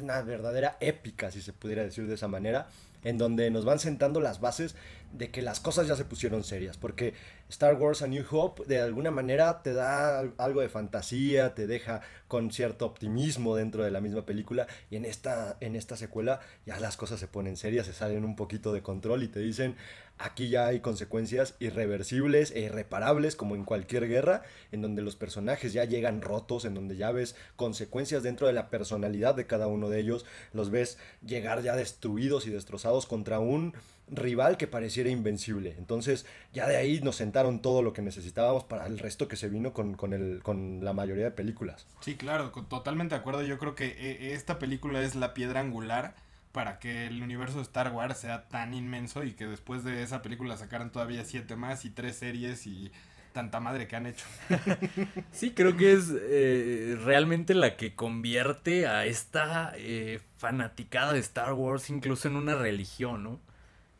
una verdadera épica, si se pudiera decir de esa manera, en donde nos van sentando las bases de que las cosas ya se pusieron serias, porque Star Wars A New Hope de alguna manera te da algo de fantasía, te deja con cierto optimismo dentro de la misma película y en esta, en esta secuela ya las cosas se ponen serias, se salen un poquito de control y te dicen aquí ya hay consecuencias irreversibles e irreparables como en cualquier guerra, en donde los personajes ya llegan rotos, en donde ya ves consecuencias dentro de la personalidad de cada uno de ellos, los ves llegar ya destruidos y destrozados contra un rival que pareciera invencible. Entonces, ya de ahí nos sentaron todo lo que necesitábamos para el resto que se vino con, con, el, con la mayoría de películas. Sí, claro, totalmente de acuerdo. Yo creo que eh, esta película es la piedra angular para que el universo de Star Wars sea tan inmenso y que después de esa película sacaran todavía siete más y tres series y tanta madre que han hecho. Sí, creo que es eh, realmente la que convierte a esta eh, fanaticada de Star Wars incluso en una religión, ¿no?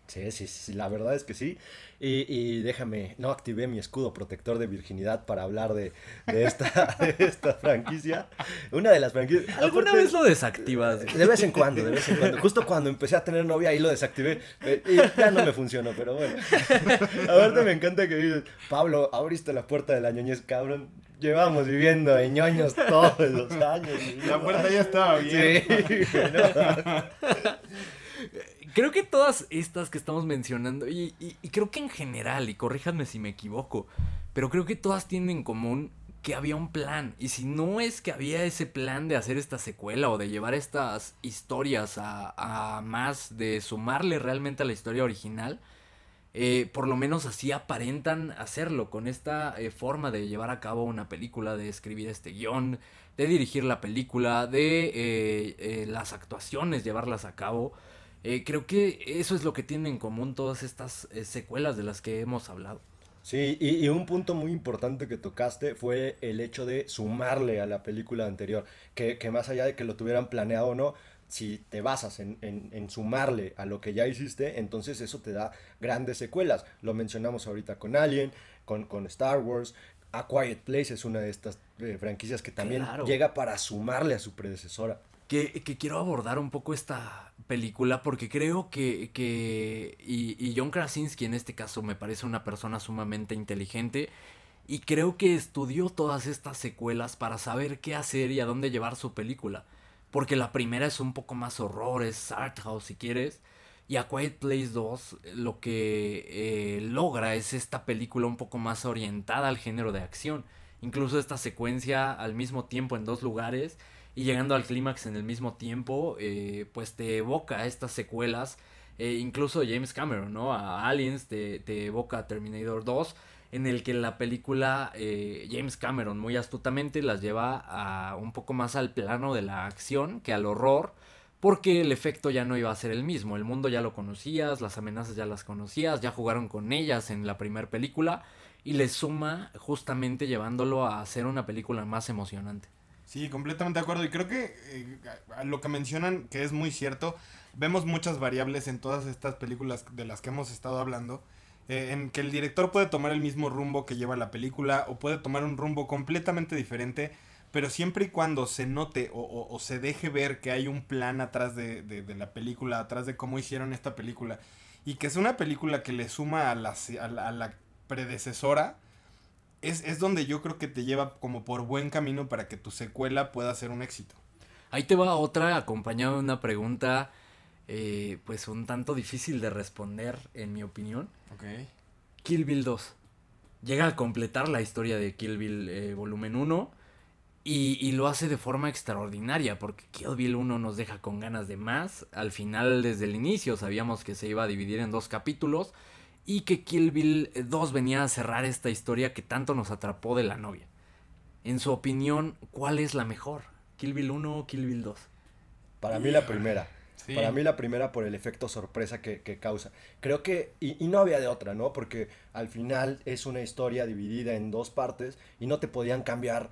Sí, sí, sí, la verdad es que sí. Y, y déjame, no activé mi escudo protector de virginidad para hablar de, de, esta, de esta franquicia. Una de las franquicias... ¿Alguna aparte- vez lo desactivas? De vez en cuando, de vez en cuando. Justo cuando empecé a tener novia, ahí lo desactivé. eh, y ya no me funcionó, pero bueno. Aparte me encanta que dices, Pablo, abriste la puerta de la ñoñez, cabrón. Llevamos viviendo de ñoños todos los años. La puerta ya estaba bien. Sí, no. Creo que todas estas que estamos mencionando, y, y- y creo que en general, y corríjanme si me equivoco, pero creo que todas tienen en común que había un plan. Y si no es que había ese plan de hacer esta secuela o de llevar estas historias a, más, de sumarle realmente a la historia original, eh, por lo menos así aparentan hacerlo, con esta eh, forma de llevar a cabo una película, de escribir este guion, de dirigir la película, de eh, las actuaciones, llevarlas a cabo. Eh, creo que eso es lo que tienen en común todas estas eh, secuelas de las que hemos hablado. Sí, y, y, un punto muy importante que tocaste fue el hecho de sumarle a la película anterior, que, que más allá de que lo tuvieran planeado o no, si te basas en, en, en, sumarle a lo que ya hiciste, entonces eso te da grandes secuelas. Lo mencionamos ahorita con Alien, con, con Star Wars. A Quiet Place es una de estas eh, franquicias que también claro. llega para sumarle a su predecesora. Que, que, quiero abordar un poco esta película porque creo que, que y, y, John Krasinski en este caso me parece una persona sumamente inteligente y creo que estudió todas estas secuelas para saber qué hacer y a dónde llevar su película. Porque la primera es un poco más horror, es art house si quieres. Y A Quiet Place 2 lo que eh, logra es esta película un poco más orientada al género de acción. Incluso esta secuencia al mismo tiempo en dos lugares y llegando al clímax en el mismo tiempo, eh, pues te evoca estas secuelas. Eh, incluso James Cameron, ¿no? A Aliens te, te evoca a Terminator 2 en el que la película eh, James Cameron muy astutamente las lleva a un poco más al plano de la acción que al horror, porque el efecto ya no iba a ser el mismo, el mundo ya lo conocías, las amenazas ya las conocías, ya jugaron con ellas en la primera película y le suma justamente llevándolo a hacer una película más emocionante. Sí, completamente de acuerdo. Y creo que eh, lo que mencionan, que es muy cierto, vemos muchas variables en todas estas películas de las que hemos estado hablando eh, en que el director puede tomar el mismo rumbo que lleva la película o puede tomar un rumbo completamente diferente, pero siempre y cuando se note o, o, se deje ver que hay un plan atrás de, de, de, la película, atrás de cómo hicieron esta película, y que es una película que le suma a la, a la, a la predecesora, es, es donde yo creo que te lleva como por buen camino para que tu secuela pueda ser un éxito. Ahí te va otra acompañada de una pregunta eh, pues un tanto difícil de responder, en mi opinión. Ok. Kill Bill 2. Llega a completar la historia de Kill Bill eh, volumen 1 y, y, lo hace de forma extraordinaria porque Kill Bill 1 nos deja con ganas de más. Al final, desde el inicio, sabíamos que se iba a dividir en dos capítulos y que Kill Bill 2 venía a cerrar esta historia que tanto nos atrapó de la novia. En su opinión, ¿cuál es la mejor? ¿Kill Bill 1 o Kill Bill 2? Para mí la primera. Sí. Para mí la primera por el efecto sorpresa que, que causa. Creo que, y, y, no había de otra, ¿no? Porque al final es una historia dividida en dos partes y no te podían cambiar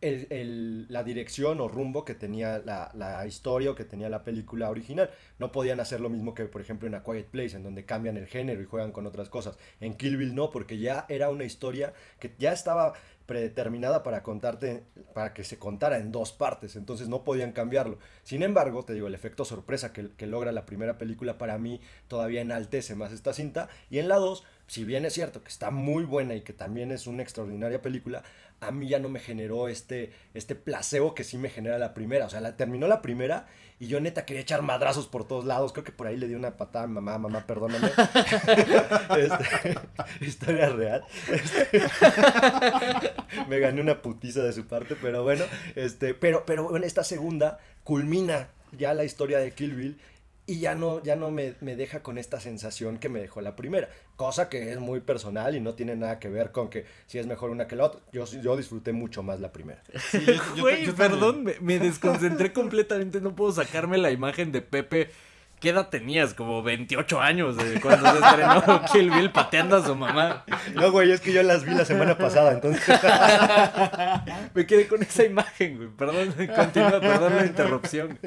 el, el, la dirección o rumbo que tenía la, la, historia o que tenía la película original. No podían hacer lo mismo que, por ejemplo, en A Quiet Place, en donde cambian el género y juegan con otras cosas. En Kill Bill no, porque ya era una historia que ya estaba predeterminada para contarte, para que se contara en dos partes, entonces no podían cambiarlo. Sin embargo, te digo, el efecto sorpresa que, que logra la primera película para mí todavía enaltece más esta cinta, y en la 2, si bien es cierto que está muy buena y que también es una extraordinaria película, a mí ya no me generó este, este placebo que sí me genera la primera, o sea, la, terminó la primera y yo neta quería echar madrazos por todos lados, creo que por ahí le di una patada a mamá, mamá, perdóname. este, historia real. Este, me gané una putiza de su parte, pero bueno, este, pero, pero en esta segunda culmina ya la historia de Kill Bill y ya no, ya no me, me, deja con esta sensación que me dejó la primera, cosa que es muy personal y no tiene nada que ver con que si es mejor una que la otra. Yo, yo disfruté mucho más la primera. Sí, yo, yo, Güey, perdón, me, me, desconcentré completamente, no puedo sacarme la imagen de Pepe. ¿Qué edad tenías? Como 28 años de cuando se estrenó Kill Bill pateando a su mamá. No, güey, es que yo las vi la semana pasada, entonces. me quedé con esa imagen, güey. Perdón, continúa, perdón la interrupción.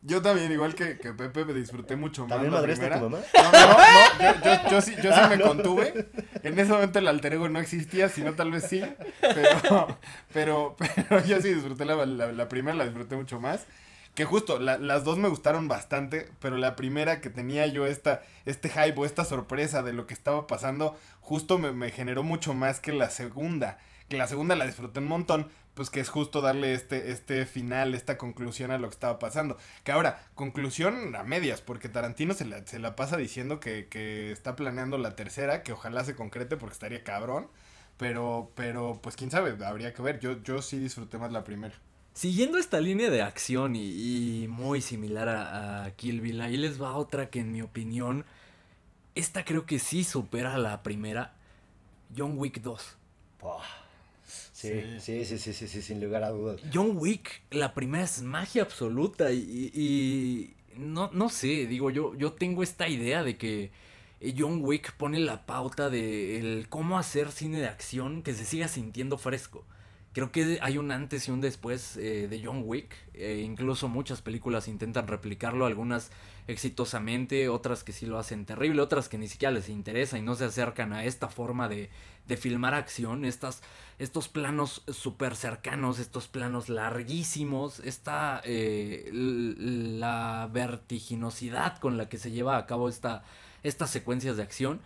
Yo también, igual que, que Pepe, me disfruté mucho más. ¿También madre a tu mamá? No, no, no, yo, yo, yo sí, yo sí me no. contuve. En ese momento el alter ego no existía, sino tal vez sí. Pero, pero, pero yo sí disfruté la, la, la primera, la disfruté mucho más. Que justo, la, las dos me gustaron bastante, pero la primera que tenía yo esta, este hype o esta sorpresa de lo que estaba pasando, justo me, me generó mucho más que la segunda. Que la segunda la disfruté un montón, pues que es justo darle este, este final, esta conclusión a lo que estaba pasando. Que ahora, conclusión a medias, porque Tarantino se la, se la pasa diciendo que, que, está planeando la tercera, que ojalá se concrete porque estaría cabrón. Pero, pero, pues quién sabe, habría que ver. Yo, yo sí disfruté más la primera. Siguiendo esta línea de acción y, y muy similar a, a, Kill Bill, ahí les va otra que en mi opinión, esta creo que sí supera a la primera, John Wick 2. Oh. Sí, sí, sí, sí, sí, sí, sin lugar a dudas. John Wick, la primera es magia absoluta y, y, no, no sé, digo, yo, yo tengo esta idea de que John Wick pone la pauta de el cómo hacer cine de acción que se siga sintiendo fresco. Creo que hay un antes y un después eh, de John Wick. Eh, incluso muchas películas intentan replicarlo, algunas exitosamente, otras que sí lo hacen terrible, otras que ni siquiera les interesa y no se acercan a esta forma de, de filmar acción, estas, estos planos súper cercanos, estos planos larguísimos, esta, eh, la vertiginosidad con la que se lleva a cabo esta, estas secuencias de acción.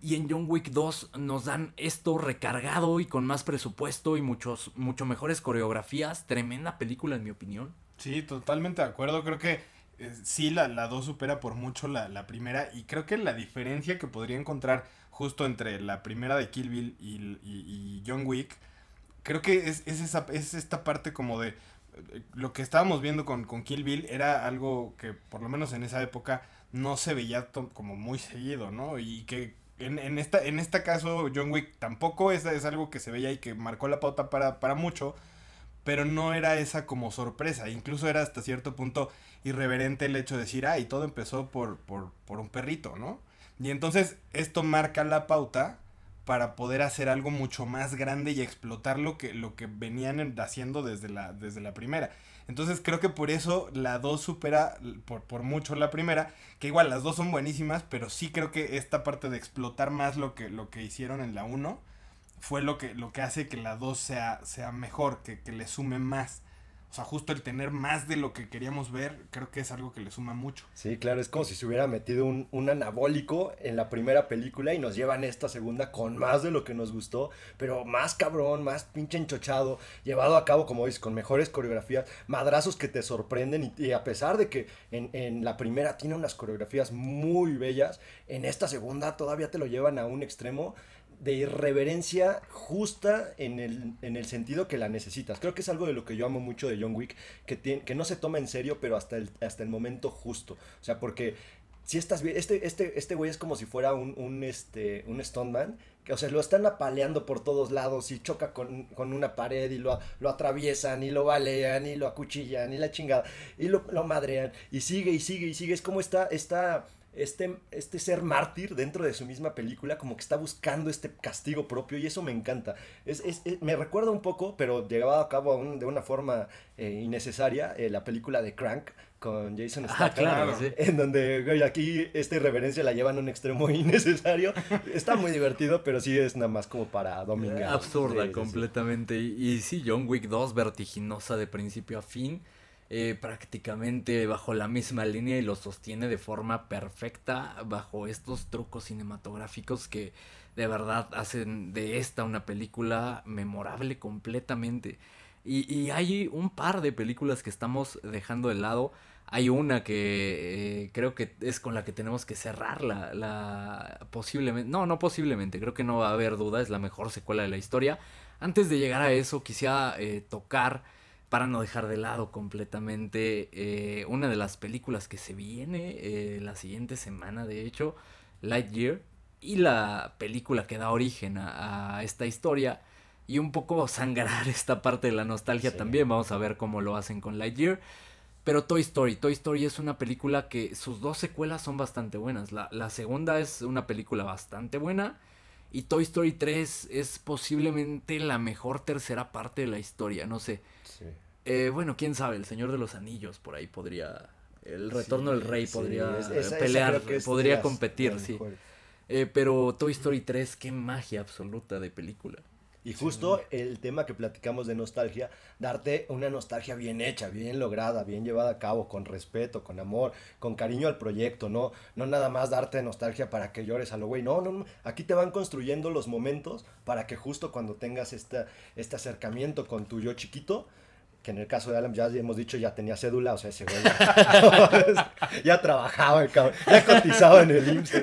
Y en John Wick 2 nos dan esto recargado y con más presupuesto y muchos, mucho mejores coreografías. Tremenda película, en mi opinión. Sí, totalmente de acuerdo. Creo que eh, sí, la, la 2 supera por mucho la, la, primera. Y creo que la diferencia que podría encontrar justo entre la primera de Kill Bill y, y, John Wick, creo que es, es, esa, es esta parte como de. Eh, lo que estábamos viendo con, con Kill Bill era algo que, por lo menos en esa época, no se veía como muy seguido, ¿no? Y que en, en, esta, en este caso, John Wick tampoco es, es algo que se veía y que marcó la pauta para, para mucho, pero no era esa como sorpresa, incluso era hasta cierto punto irreverente el hecho de decir, ah, y todo empezó por, por, por un perrito, ¿no? Y entonces esto marca la pauta para poder hacer algo mucho más grande y explotar lo que, lo que venían haciendo desde la, desde la primera. Entonces creo que por eso la 2 supera por, por, mucho la primera. Que igual las dos son buenísimas, pero sí creo que esta parte de explotar más lo que, lo que hicieron en la 1 fue lo que, lo que hace que la 2 sea, sea mejor, que, que le sume más. O sea, justo el tener más de lo que queríamos ver, creo que es algo que le suma mucho. Sí, claro, es como si se hubiera metido un, un, anabólico en la primera película y nos llevan esta segunda con más de lo que nos gustó, pero más cabrón, más pinche enchochado, llevado a cabo, como dices, con mejores coreografías, madrazos que te sorprenden y, y a pesar de que en, en, la primera tiene unas coreografías muy bellas, en esta segunda todavía te lo llevan a un extremo de irreverencia justa en el, en el sentido que la necesitas. Creo que es algo de lo que yo amo mucho de John Wick, que, tiene, que no se toma en serio, pero hasta el, hasta el momento justo. O sea, porque si estás bien, este, este, este güey es como si fuera un, un, este, un que, o sea, lo están apaleando por todos lados y choca con, con una pared y lo, lo, atraviesan y lo balean y lo acuchillan y la chingada y lo, lo madrean y sigue y sigue y sigue. Es como está, está este, este ser mártir dentro de su misma película, como que está buscando este castigo propio y eso me encanta. Es, es, es me recuerda un poco, pero llevado a cabo un, de una forma eh, innecesaria, eh, la película de Crank con Jason Statham, ah, claro, sí. en donde güey, aquí esta irreverencia la llevan a un extremo innecesario. Está muy divertido, pero sí es nada más como para domingar. Absurda sí, completamente. Sí. Y, y sí, John Wick 2, vertiginosa de principio a fin eh, prácticamente bajo la misma línea y lo sostiene de forma perfecta bajo estos trucos cinematográficos que de verdad hacen de esta una película memorable completamente. Y, y hay un par de películas que estamos dejando de lado. Hay una que eh, creo que es con la que tenemos que cerrar la, la posiblemente, no, no posiblemente, creo que no va a haber duda, es la mejor secuela de la historia. Antes de llegar a eso, quisiera eh, tocar para no dejar de lado completamente eh, una de las películas que se viene eh, la siguiente semana, de hecho, Lightyear, y la película que da origen a, a, esta historia, y un poco sangrar esta parte de la nostalgia sí. también, vamos a ver cómo lo hacen con Lightyear. Pero Toy Story, Toy Story es una película que sus dos secuelas son bastante buenas. La, la segunda es una película bastante buena. Y Toy Story 3 es posiblemente la mejor tercera parte de la historia, no sé. Eh, bueno, quién sabe, el Señor de los Anillos por ahí podría. El retorno sí, del rey podría sí, esa, pelear, esa podría competir, sí. Eh, pero Toy Story 3, qué magia absoluta de película. Y justo sí. el tema que platicamos de nostalgia, darte una nostalgia bien hecha, bien lograda, bien llevada a cabo, con respeto, con amor, con cariño al proyecto, no, no nada más darte nostalgia para que llores a lo güey, no, no, aquí te van construyendo los momentos para que justo cuando tengas esta, este acercamiento con tu yo chiquito, en el caso de Alan ya hemos dicho ya tenía cédula, o sea, ese güey ya, trabajaba, cabrón, ya cotizaba en el IMSS.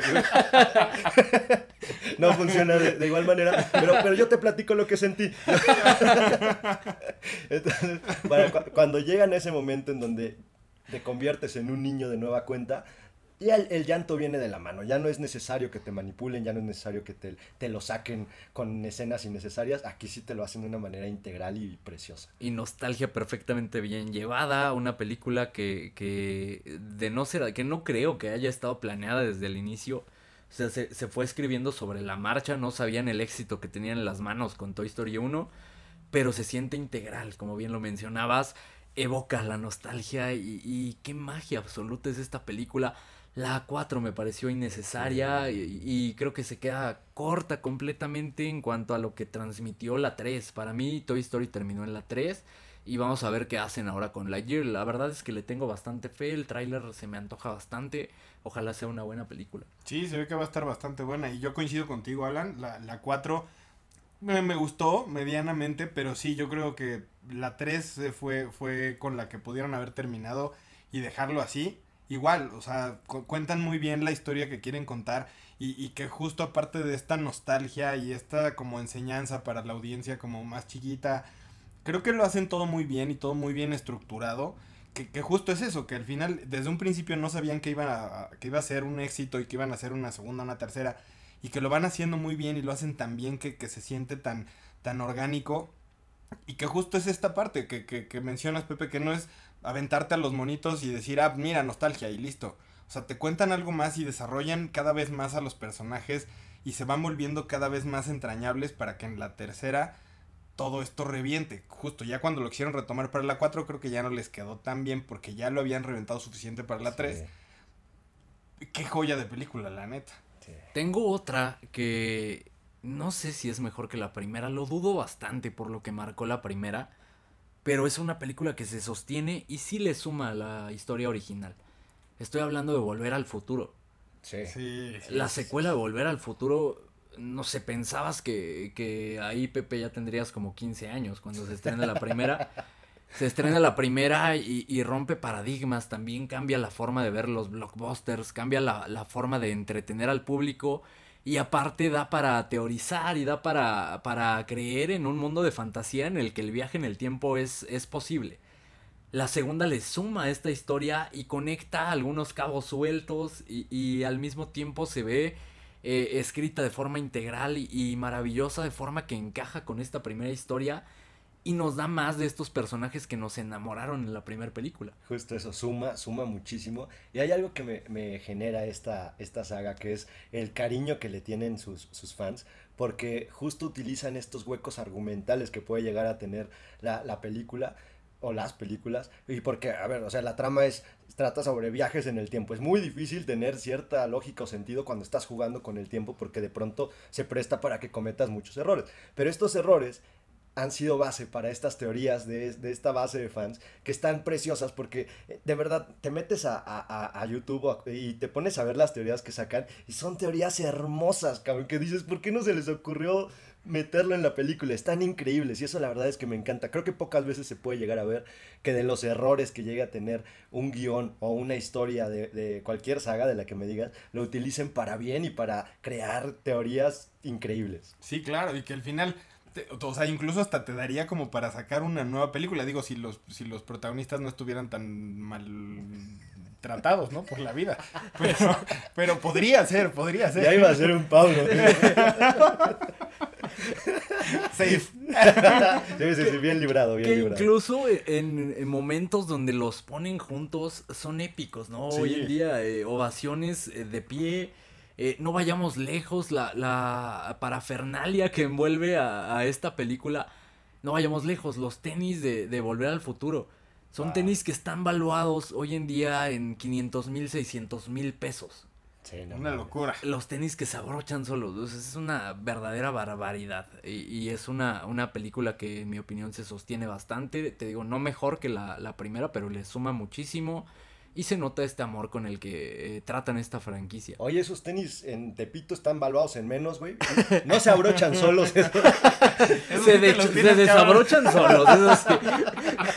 no funciona de, igual manera, pero, pero yo te platico lo que sentí. Entonces, cuando llegan a ese momento en donde te conviertes en un niño de nueva cuenta, Y el, el, llanto viene de la mano, ya no es necesario que te manipulen, ya no es necesario que te, te, lo saquen con escenas innecesarias, aquí sí te lo hacen de una manera integral y preciosa. Y nostalgia perfectamente bien llevada, una película que, que de no ser, que no creo que haya estado planeada desde el inicio, o sea, se, se fue escribiendo sobre la marcha, no sabían el éxito que tenían en las manos con Toy Story 1, pero se siente integral, como bien lo mencionabas, evoca la nostalgia y, y qué magia absoluta es esta película la 4 me pareció innecesaria y, y, creo que se queda corta completamente en cuanto a lo que transmitió la 3. Para mí Toy Story terminó en la 3 y vamos a ver qué hacen ahora con Lightyear. La verdad es que le tengo bastante fe, el tráiler se me antoja bastante. Ojalá sea una buena película. Sí, se ve que va a estar bastante buena y yo coincido contigo, Alan. La, la 4 me, me, gustó medianamente, pero sí, yo creo que la 3 fue, fue con la que pudieron haber terminado y dejarlo así igual, o sea, cu cuentan muy bien la historia que quieren contar y, y, que justo aparte de esta nostalgia y esta como enseñanza para la audiencia como más chiquita, creo que lo hacen todo muy bien y todo muy bien estructurado. Que, que justo es eso, que al final desde un principio no sabían que, iban a, que iba a ser un éxito y que iban a ser una segunda, una tercera, y que lo van haciendo muy bien y lo hacen tan bien que, que se siente tan, tan orgánico. Y que justo es esta parte que, que, que mencionas, Pepe, que no es aventarte a los monitos y decir, ah, mira, nostalgia y listo. O sea, te cuentan algo más y desarrollan cada vez más a los personajes y se van volviendo cada vez más entrañables para que en la tercera todo esto reviente. Justo ya cuando lo quisieron retomar para la 4 creo que ya no les quedó tan bien porque ya lo habían reventado suficiente para la 3. Sí. Qué joya de película, la neta. Sí. Tengo otra que no sé si es mejor que la primera, lo dudo bastante por lo que marcó la primera pero es una película que se sostiene y sí le suma a la historia original. Estoy hablando de Volver al Futuro. Sí. sí, sí la secuela de Volver al Futuro, no sé, pensabas que, que ahí Pepe ya tendrías como 15 años cuando se estrena la primera. se estrena la primera y, y, rompe paradigmas, también cambia la forma de ver los blockbusters, cambia la, la forma de entretener al público y aparte da para teorizar y da para, para creer en un mundo de fantasía en el que el viaje en el tiempo es, es posible. La segunda le suma a esta historia y conecta algunos cabos sueltos y, y al mismo tiempo se ve eh, escrita de forma integral y, y, maravillosa de forma que encaja con esta primera historia y nos da más de estos personajes que nos enamoraron en la primera película. Justo eso, suma, suma muchísimo. Y hay algo que me, me, genera esta, esta saga, que es el cariño que le tienen sus, sus fans, porque justo utilizan estos huecos argumentales que puede llegar a tener la, la película o las películas y porque a ver o sea la trama es trata sobre viajes en el tiempo es muy difícil tener cierta lógica o sentido cuando estás jugando con el tiempo porque de pronto se presta para que cometas muchos errores pero estos errores han sido base para estas teorías de, de, esta base de fans que están preciosas porque de verdad te metes a, a, a YouTube y te pones a ver las teorías que sacan y son teorías hermosas, cabrón, que dices, ¿por qué no se les ocurrió meterlo en la película? Están increíbles y eso la verdad es que me encanta. Creo que pocas veces se puede llegar a ver que de los errores que llegue a tener un guion o una historia de, de cualquier saga de la que me digas, lo utilicen para bien y para crear teorías increíbles. Sí, claro, y que al final te, o sea, incluso hasta te daría como para sacar una nueva película. Digo, si los, si los protagonistas no estuvieran tan mal tratados, ¿no? Por la vida. Pero, pero podría ser, podría ser. Ya iba a ser un Pablo. Safe. Sí, sí, sí, bien librado, bien que librado. Incluso en, en, momentos donde los ponen juntos son épicos, ¿no? Sí. Hoy en día, eh, ovaciones eh, de pie. Eh, no vayamos lejos, la, la parafernalia que envuelve a, a, esta película, no vayamos lejos, los tenis de, de Volver al Futuro. Son wow. tenis que están valuados hoy en día en 500 mil, 600 mil pesos. Sí, no, una locura. Los tenis que se abrochan solos, es una verdadera barbaridad. Y, y, es una, una película que en mi opinión se sostiene bastante. Te digo, no mejor que la, la primera, pero le suma muchísimo. Y se nota este amor con el que eh, tratan esta franquicia. Oye, esos tenis en Tepito están valuados en menos, güey. No se abrochan solos. Se, de, se desabrochan solos. Eso sí.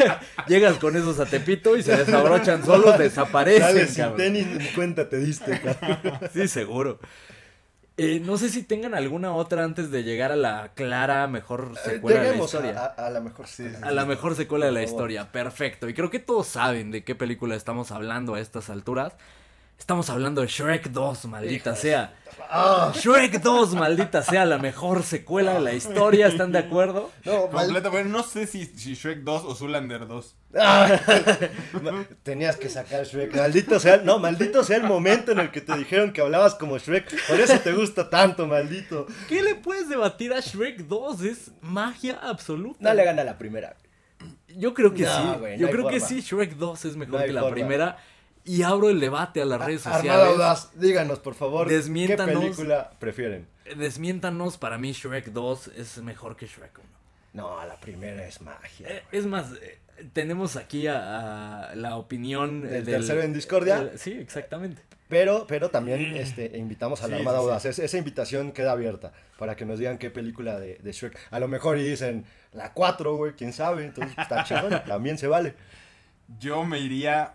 Llegas con esos a Tepito y se desabrochan solos, desaparecen. Sales sin tenis, ni cuenta te diste, cabrón. Sí, seguro. Eh, no sé si tengan alguna otra antes de llegar a la clara mejor secuela de la historia. A, a, a la mejor sí, A la mejor secuela de la historia, perfecto. Y creo que todos saben de qué película estamos hablando a estas alturas. Estamos hablando de Shrek 2, maldita sea. Shrek 2, maldita sea, la mejor secuela de la historia, ¿están de acuerdo? No, mal- Completa, bueno, no sé si, si Shrek 2 o Zoolander 2. Ah, Tenías que sacar Shrek. Maldito sea, no, maldito sea el momento en el que te dijeron que hablabas como Shrek. Por eso te gusta tanto, maldito. ¿Qué le puedes debatir a Shrek 2? Es magia absoluta. No le gana la primera. Yo creo que No, sí. no Yo creo que sí, Shrek 2 es mejor No que la forma. primera. Y abro el debate a las redes Armada sociales. Audaz, díganos, por favor, Desmiéntanos. ¿qué película prefieren? Desmiéntanos, para mí Shrek 2 es mejor que Shrek 1. No, la primera es magia. Eh, Es más, eh, tenemos aquí a, a la opinión ¿Del tercero en discordia? del- sí, exactamente. Pero, pero también este, invitamos a la Sí, Armada sí, sí. Audaz. Es- esa invitación queda abierta para que nos digan qué película de, de Shrek. A lo mejor y dicen la 4, güey, quién sabe. Entonces está chingón, también se vale. Yo me iría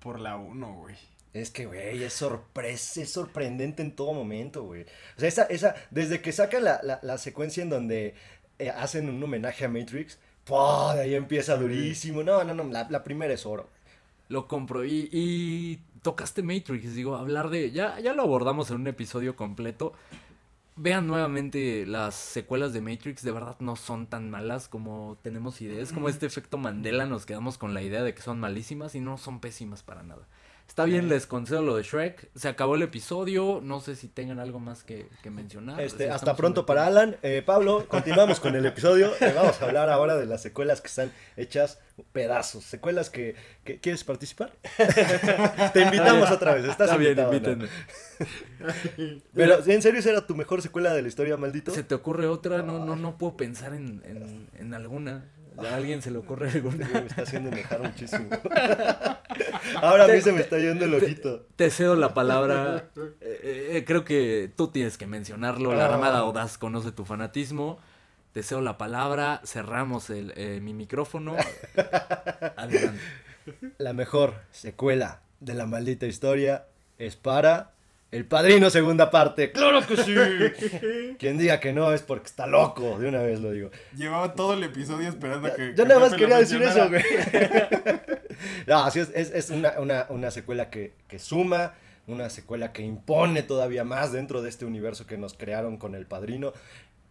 por la 1, güey. Es que, güey, es sorpresa, es sorprendente en todo momento, güey. O sea, esa, esa, desde que sacan la, la, la secuencia en donde eh, hacen un homenaje a Matrix, ¡pah! de ahí empieza durísimo. No, no, no, la, la primera es oro. Lo compro. Y, y tocaste Matrix, digo, hablar de. Ya, ya lo abordamos en un episodio completo. Vean nuevamente las secuelas de Matrix, de verdad no son tan malas como tenemos ideas. Como este efecto Mandela, nos quedamos con la idea de que son malísimas y no son pésimas para nada. Está bien, les concedo lo de Shrek. Se acabó el episodio. No sé si tengan algo más que, que mencionar. Este, Si hasta pronto para Alan. Eh, Pablo, continuamos con el episodio. Eh, vamos a hablar ahora de las secuelas que están hechas pedazos. Secuelas que, que- ¿quieres participar? Te invitamos otra vez. Estás Está bien, invítenme. Pero, ¿en serio esa era tu mejor secuela de la historia, maldito? ¿Se te ocurre otra? No, no, no puedo pensar en, en, en alguna. ¿A alguien se le ocurre alguna? Me está haciendo enojar muchísimo. Ahora a mí se me está yendo el ojito. Te cedo la palabra. Eh, eh, creo que tú tienes que mencionarlo. La Ah. Armada Audaz conoce tu fanatismo. Te cedo la palabra. Cerramos el, eh, mi micrófono. Adelante. La mejor secuela de la maldita historia es para El Padrino segunda parte. ¡Claro que sí! Quien diga que no es porque está loco. De una vez lo digo. Llevaba todo el episodio esperando que. Yo que nada más quería decir eso, güey. No, sí, es, es, es una, una, una secuela que, que suma, una secuela que impone todavía más dentro de este universo que nos crearon con el padrino.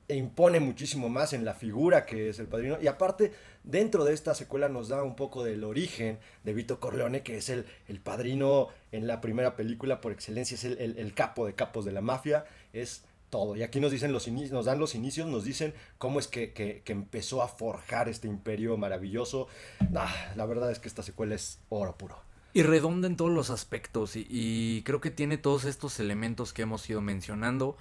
E impone muchísimo más en la figura que es el padrino. Y aparte, dentro de esta secuela nos da un poco del origen de Vito Corleone, que es el, el padrino en la primera película por excelencia, es el, el- capo de capos de la mafia. Es todo. Y aquí nos dicen los inicios, nos dan los inicios, nos dicen cómo es que, que- que empezó a forjar este imperio maravilloso. Ah, la verdad es que esta secuela es oro puro. Y redonda en todos los aspectos. Y, y creo que tiene todos estos elementos que hemos ido mencionando.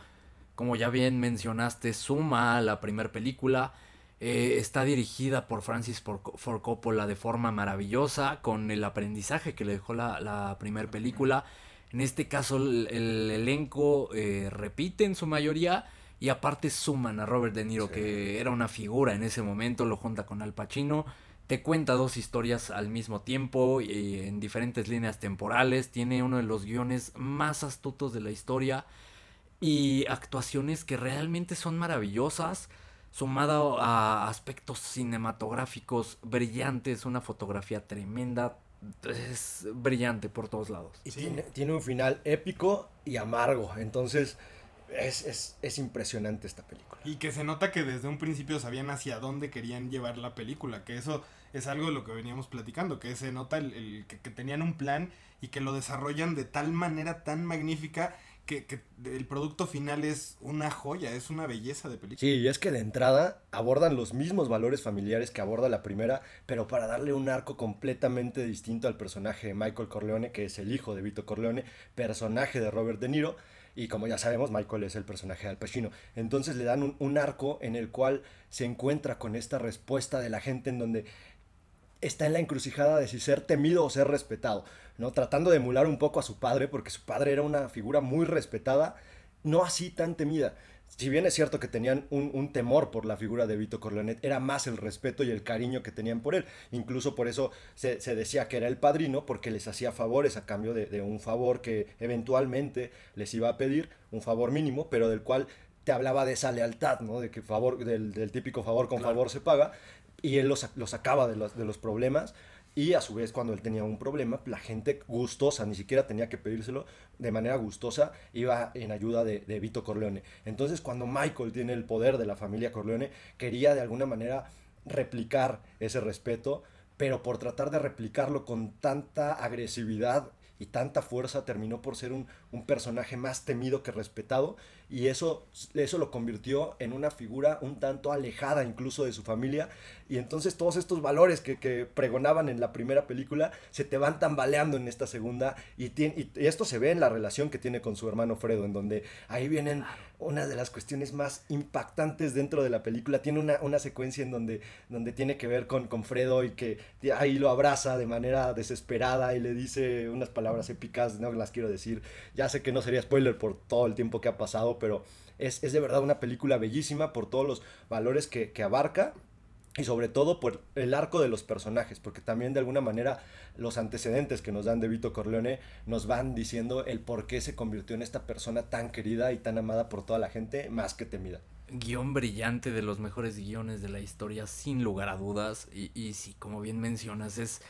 Como ya bien mencionaste, suma a la primera película. Eh, está dirigida por Francis Ford Coppola de forma maravillosa. Con el aprendizaje que le dejó la, la primera película. En este caso, el, el elenco eh, repite en su mayoría. Y aparte suman a Robert De Niro, Sí. que era una figura en ese momento. Lo junta con Al Pacino te cuenta dos historias al mismo tiempo y en diferentes líneas temporales. Tiene uno de los guiones más astutos de la historia y actuaciones que realmente son maravillosas. Sumado a aspectos cinematográficos brillantes, una fotografía tremenda. Es brillante por todos lados. Y Sí. tiene, tiene un final épico y amargo. Entonces, es, es, es impresionante esta película. Y que se nota que desde un principio sabían hacia dónde querían llevar la película, que eso es algo de lo que veníamos platicando, que se nota el, el- que, que tenían un plan y que lo desarrollan de tal manera tan magnífica que, el producto final es una joya, es una belleza de película. Sí, y es que de entrada abordan los mismos valores familiares que aborda la primera, pero para darle un arco completamente distinto al personaje de Michael Corleone, que es el hijo de Vito Corleone, personaje de Robert De Niro. Y como ya sabemos, Michael es el personaje de Al Pacino. Entonces le dan un arco en el cual se encuentra con esta respuesta de la gente en donde está en la encrucijada de si ser temido o ser respetado, ¿no? Tratando de emular un poco a su padre, porque su padre era una figura muy respetada, no así tan temida. Si bien es cierto que tenían un, un temor por la figura de Vito Corleone, era más el respeto y el cariño que tenían por él. Incluso por eso se, se decía que era el padrino, porque les hacía favores a cambio de, de un favor que eventualmente les iba a pedir, un favor mínimo, pero del cual te hablaba de esa lealtad, ¿no? De que favor, del, del típico favor con Claro. favor se paga y él los, los sacaba de los, de los problemas Y a su vez, cuando él tenía un problema, la gente gustosa, ni siquiera tenía que pedírselo, de manera gustosa, iba en ayuda de, Vito Corleone. Entonces, cuando Michael tiene el poder de la familia Corleone, quería de alguna manera replicar ese respeto, pero por tratar de replicarlo con tanta agresividad y tanta fuerza terminó por ser un, un, personaje más temido que respetado y eso, eso lo convirtió en una figura un tanto alejada incluso de su familia y entonces todos estos valores que, que pregonaban en la primera película se te van tambaleando en esta segunda y, y, esto se ve en la relación que tiene con su hermano Fredo en donde ahí vienen una de las cuestiones más impactantes dentro de la película. Tiene una, una secuencia en donde, donde tiene que ver con, con Fredo y que ahí lo abraza de manera desesperada y le dice unas palabras épicas, no las quiero decir, ya sé que no sería spoiler por todo el tiempo que ha pasado, pero es, es de verdad una película bellísima por todos los valores que, que abarca y sobre todo por el arco de los personajes, porque también de alguna manera los antecedentes que nos dan de Vito Corleone nos van diciendo el por qué se convirtió en esta persona tan querida y tan amada por toda la gente, más que temida. Guión brillante de los mejores guiones de la historia, sin lugar a dudas, y, y sí, como bien mencionas, es,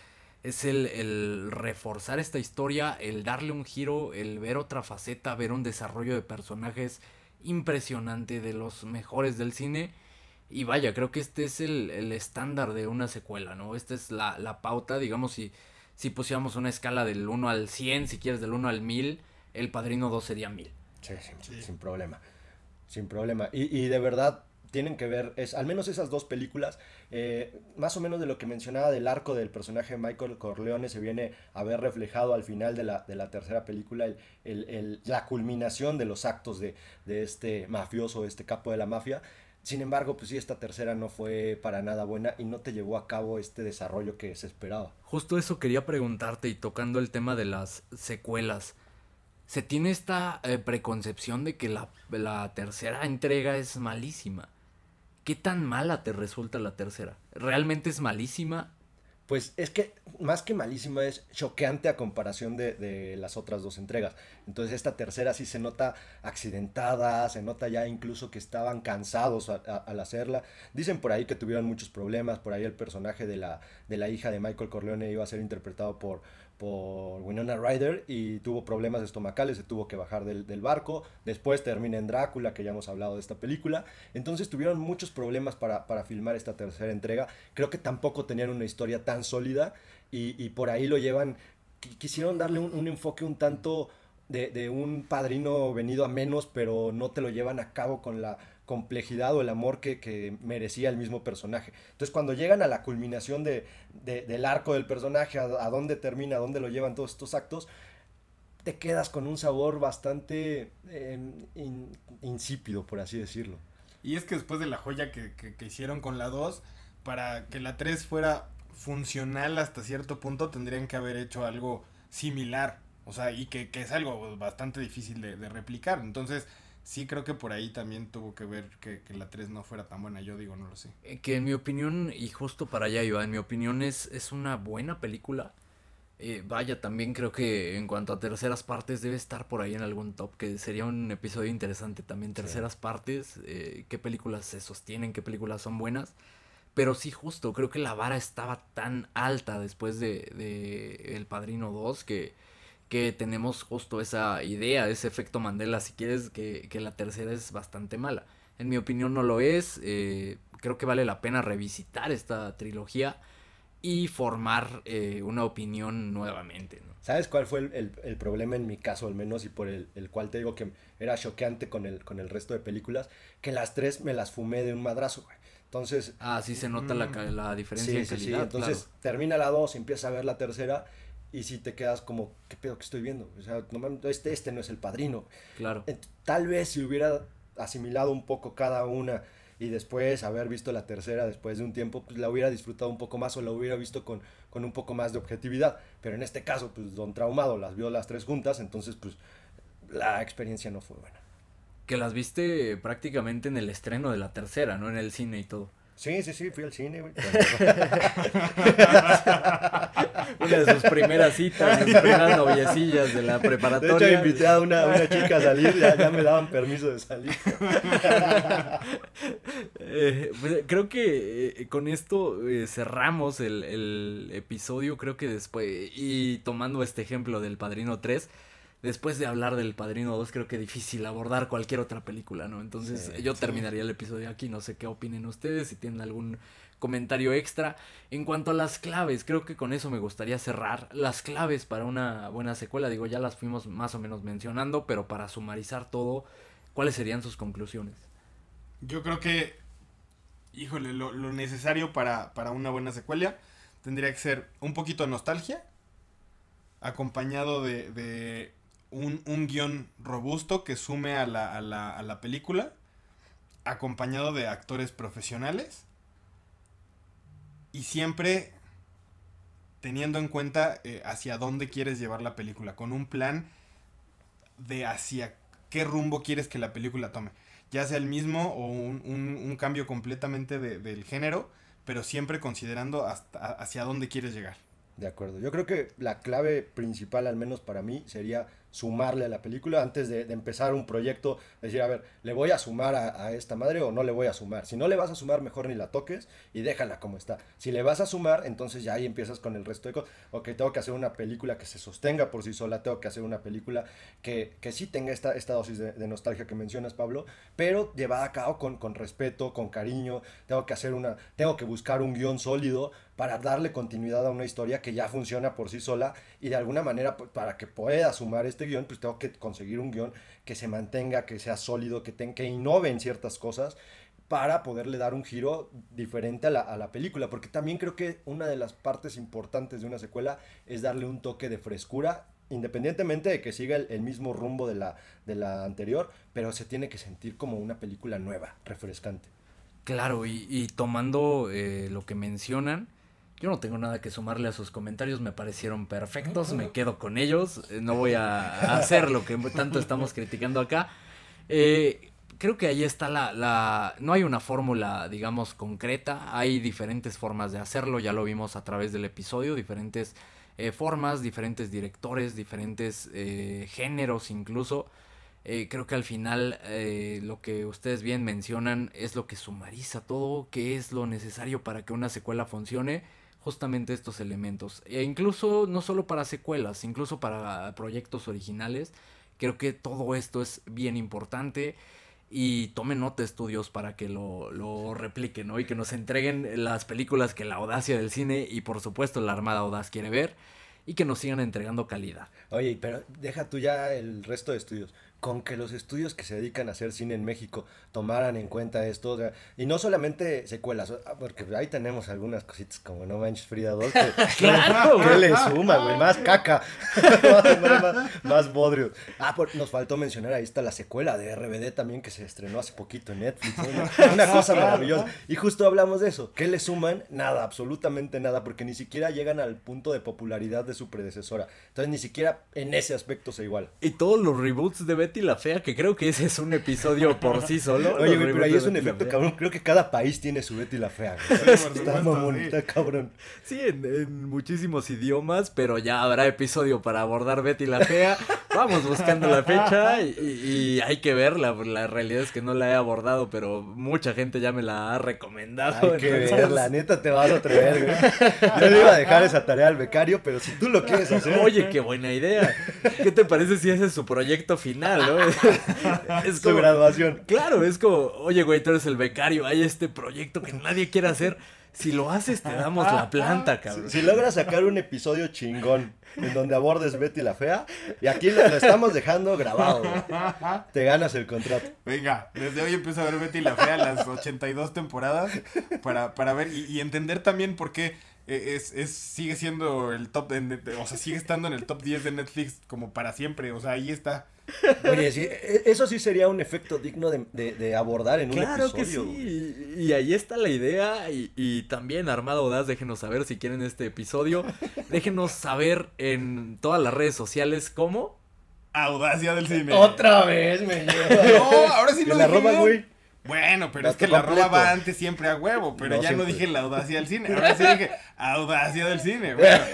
es el, el reforzar esta historia, el darle un giro, el ver otra faceta, ver un desarrollo de personajes impresionante de los mejores del cine y vaya, creo que este es el, el estándar de una secuela, ¿no? Esta es la, la, pauta, digamos, si, si pusiéramos una escala del 1 al 100, si quieres del 1 al 1000, El Padrino 2 sería 1000. Sí, sin, sí. sin problema, sin problema. Y, y, de verdad tienen que ver, es, al menos esas dos películas, eh, más o menos de lo que mencionaba del arco del personaje de Michael Corleone se viene a ver reflejado al final de la, de la tercera película, el, el, el, la culminación de los actos de, de este mafioso, este capo de la mafia. Sin embargo, pues sí, esta tercera no fue para nada buena y no te llevó a cabo este desarrollo que se esperaba. Justo eso quería preguntarte y tocando el tema de las secuelas. Se tiene esta eh, preconcepción de que la, la tercera entrega es malísima. ¿Qué tan mala te resulta la tercera? ¿Realmente es malísima? Pues es que más que malísima es choqueante a comparación de, las otras dos entregas. Entonces esta tercera sí se nota accidentada, se nota ya incluso que estaban cansados al hacerla. Dicen por ahí que tuvieron muchos problemas, por ahí el personaje de la, de la hija de Michael Corleone iba a ser interpretado por, por Winona Ryder y tuvo problemas estomacales, se tuvo que bajar del, del, barco. Después termina en Drácula, que ya hemos hablado de esta película. Entonces tuvieron muchos problemas para, para filmar esta tercera entrega. Creo que tampoco tenían una historia tan sólida y, y por ahí lo llevan. Quisieron darle un, un enfoque un tanto de, de, un padrino venido a menos, pero no te lo llevan a cabo con la complejidad o el amor que, que merecía el mismo personaje. Entonces cuando llegan a la culminación de, de, del arco del personaje, a, dónde termina, a dónde lo llevan todos estos actos, te quedas con un sabor bastante in, insípido, por así decirlo. Y es que después de la joya que, que, hicieron con la 2, para que la 3 fuera funcional hasta cierto punto, tendrían que haber hecho algo similar. O sea, y que, es algo bastante difícil de replicar. Entonces, sí creo que por ahí también tuvo que ver que, que, la 3 no fuera tan buena, yo digo, no lo sé. Que en mi opinión, y justo para allá iba, en mi opinión es, es una buena película. Eh, vaya, también creo que en cuanto a terceras partes debe estar por ahí en algún top, que sería un episodio interesante también, terceras sí. partes, eh, qué películas se sostienen, qué películas son buenas. Pero sí, justo, creo que la vara estaba tan alta después de, de El Padrino 2 que que tenemos justo esa idea, ese efecto Mandela, si quieres, que, que la tercera es bastante mala. En mi opinión no lo es, eh, creo que vale la pena revisitar esta trilogía y formar eh, una opinión nuevamente. ¿no? ¿Sabes cuál fue el, el, el, problema en mi caso al menos y por el, el, cual te digo que era choqueante con el, con el resto de películas? Que las tres me las fumé de un madrazo, güey. Entonces... Ah, sí se nota mm, la, la, diferencia sí, en calidad. Sí, sí. Entonces claro. termina la 2, empieza a ver la tercera y si te quedas como, ¿qué pedo que estoy viendo? O sea, no, este, este no es el padrino. Claro. Tal vez si hubiera asimilado un poco cada una y después haber visto la tercera después de un tiempo, pues la hubiera disfrutado un poco más o la hubiera visto con, con un poco más de objetividad. Pero en este caso, pues Don Traumado las vio las tres juntas, entonces pues la experiencia no fue buena. Que las viste prácticamente en el estreno de la tercera, ¿no? En el cine y todo. Sí, sí, sí, fui al cine, güey. Una de sus primeras citas, sus primeras noviecillas de la De preparatoria. hecho, invité a una, una chica a salir, ya, ya me daban permiso de salir. Eh, pues, creo que eh, con esto eh, cerramos el, el episodio, creo que después, y tomando este ejemplo del Padrino 3, después de hablar del Padrino 2, creo que difícil abordar cualquier otra película, ¿no? Entonces Sí, yo sí. terminaría el episodio aquí, no sé qué opinen ustedes, si tienen algún comentario extra. En cuanto a las claves, creo que con eso me gustaría cerrar. Las claves para una buena secuela, digo, ya las fuimos más o menos mencionando, pero para sumarizar todo, ¿cuáles serían sus conclusiones? Yo creo que, híjole, lo, lo necesario para, para una buena secuela tendría que ser un poquito de nostalgia, acompañado de, de un, un guion robusto que sume a la, a, la, a la película, acompañado de actores profesionales y siempre teniendo en cuenta eh, hacia dónde quieres llevar la película, con un plan de hacia qué rumbo quieres que la película tome. Ya sea el mismo o un, un- un cambio completamente de- del género, pero siempre considerando hasta, hacia dónde quieres llegar. De acuerdo. Yo creo que la clave principal, al menos para mí, sería sumarle a la película antes de, empezar un proyecto. Decir, a ver, ¿le voy a sumar a, a esta madre o no le voy a sumar? Si no le vas a sumar, mejor ni la toques y déjala como está. Si le vas a sumar, entonces ya ahí empiezas con el resto de cosas. Ok, tengo que hacer una película que se sostenga por sí sola, tengo que hacer una película que, que sí tenga esta, esta dosis de, de nostalgia que mencionas, Pablo, pero llevada a cabo con, con respeto, con cariño. Tengo que hacer una, tengo que buscar un guion sólido para darle continuidad a una historia que ya funciona por sí sola y de alguna manera pues, para que pueda sumar este guion pues tengo que conseguir un guion que se mantenga, que sea sólido, que, que innove en ciertas cosas para poderle dar un giro diferente a la, a la película, porque también creo que una de las partes importantes de una secuela es darle un toque de frescura, independientemente de que siga el, el mismo rumbo de la, de la anterior, pero se tiene que sentir como una película nueva, refrescante. Claro, y, y tomando eh, lo que mencionan, yo no tengo nada que sumarle a sus comentarios, me parecieron perfectos, me quedo con ellos, eh, no voy a, a hacer lo que tanto estamos criticando acá. Eh, creo que ahí está la, la... No hay una fórmula, digamos, concreta, hay diferentes formas de hacerlo, ya lo vimos a través del episodio, diferentes eh, formas, diferentes directores, diferentes eh, géneros incluso. Eh, creo que al final eh, lo que ustedes bien mencionan es lo que sumariza todo, que es lo necesario para que una secuela funcione, justamente estos elementos. E incluso no solo para secuelas, incluso para proyectos originales, creo que todo esto es bien importante y tomen nota estudios para que lo, lo repliquen, ¿no? Y que nos entreguen las películas que la audacia del cine y por supuesto la Armada Audaz quiere ver y que nos sigan entregando calidad. Oye, pero deja tú ya el resto de estudios. Con que los estudios que se dedican a hacer cine en México tomaran en cuenta esto, o sea, y no solamente secuelas, ah, porque ahí tenemos algunas cositas como No Manches Frida 2, que, ¡Claro! ¿qué le suma, güey? Más caca, más, más, más bodrio. Ah, por- nos faltó mencionar, ahí está la secuela de RBD también que se estrenó hace poquito en Netflix, una, una cosa maravillosa. Y justo hablamos de eso, ¿qué le suman? Nada, absolutamente nada, porque ni siquiera llegan al punto de popularidad de su predecesora. Entonces ni siquiera en ese aspecto se igual. Y todos los reboots de Betty la Fea, que creo que ese es un episodio por sí solo. Oye, güey, pero ahí es un efecto cabrón. Creo que cada país tiene su Betty la Fea. güey. Sí, está mamón, sí. está cabrón. Sí, en, en muchísimos idiomas, pero ya habrá episodio para abordar Betty la Fea. Vamos buscando la fecha y, hay que verla. La realidad es que no la he abordado, pero mucha gente ya me la ha recomendado. Hay que entonces- ver, la neta te vas a atrever, güey. Yo le iba a dejar esa tarea al becario, pero si tú lo quieres hacer. Oye, qué buena idea. ¿Qué te parece si ese es su proyecto final, no? Es su graduación. Claro, es como, oye, güey, tú eres el becario, hay este proyecto que nadie quiere hacer. Si lo haces, te damos la planta, cabrón. Si logras sacar un episodio chingón en donde abordes Betty la Fea, y aquí lo, lo estamos dejando grabado, güey. te ganas el contrato. Venga, desde hoy empiezo a ver Betty la Fea las 82 temporadas para, para ver y, y entender también por qué eh, es, es, sigue siendo el top, de- o sea, sigue estando en el top 10 de Netflix como para siempre, o sea, ahí está. Oye, sí, e- eso sí sería un efecto digno de, de- de abordar en un Claro que episodio. sí. Y, y ahí está la idea. Y, y también, Armado Audaz, déjenos saber si quieren este episodio. Déjenos saber en todas las redes sociales cómo. Audacia del cine. Otra vez me lleva. No, ahora sí ¿Y lo la arroba, bien. güey? Bueno, pero es que la completo. rola va antes siempre a huevo, pero No, ya no dije la audacia del cine, ahora sí dije audacia del cine. Bueno,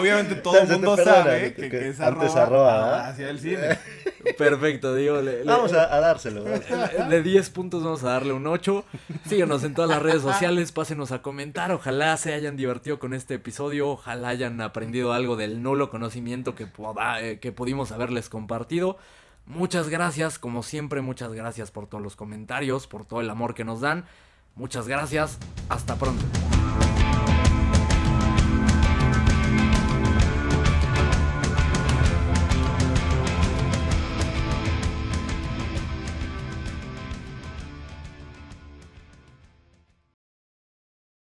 obviamente todo el mundo perdona, sabe que- que, que que es antes arroba, arroba, audacia del cine. Perfecto, digo. le- le- Vamos a, a dárselo. De 10 puntos vamos a darle un 8. Síguenos en todas las redes sociales, pásenos a comentar. Ojalá se hayan divertido con este episodio. Ojalá hayan aprendido algo del nulo conocimiento que, poda- eh, que pudimos haberles compartido. Muchas gracias, como siempre, muchas gracias por todos los comentarios, por todo el amor que nos dan. Muchas gracias. Hasta pronto.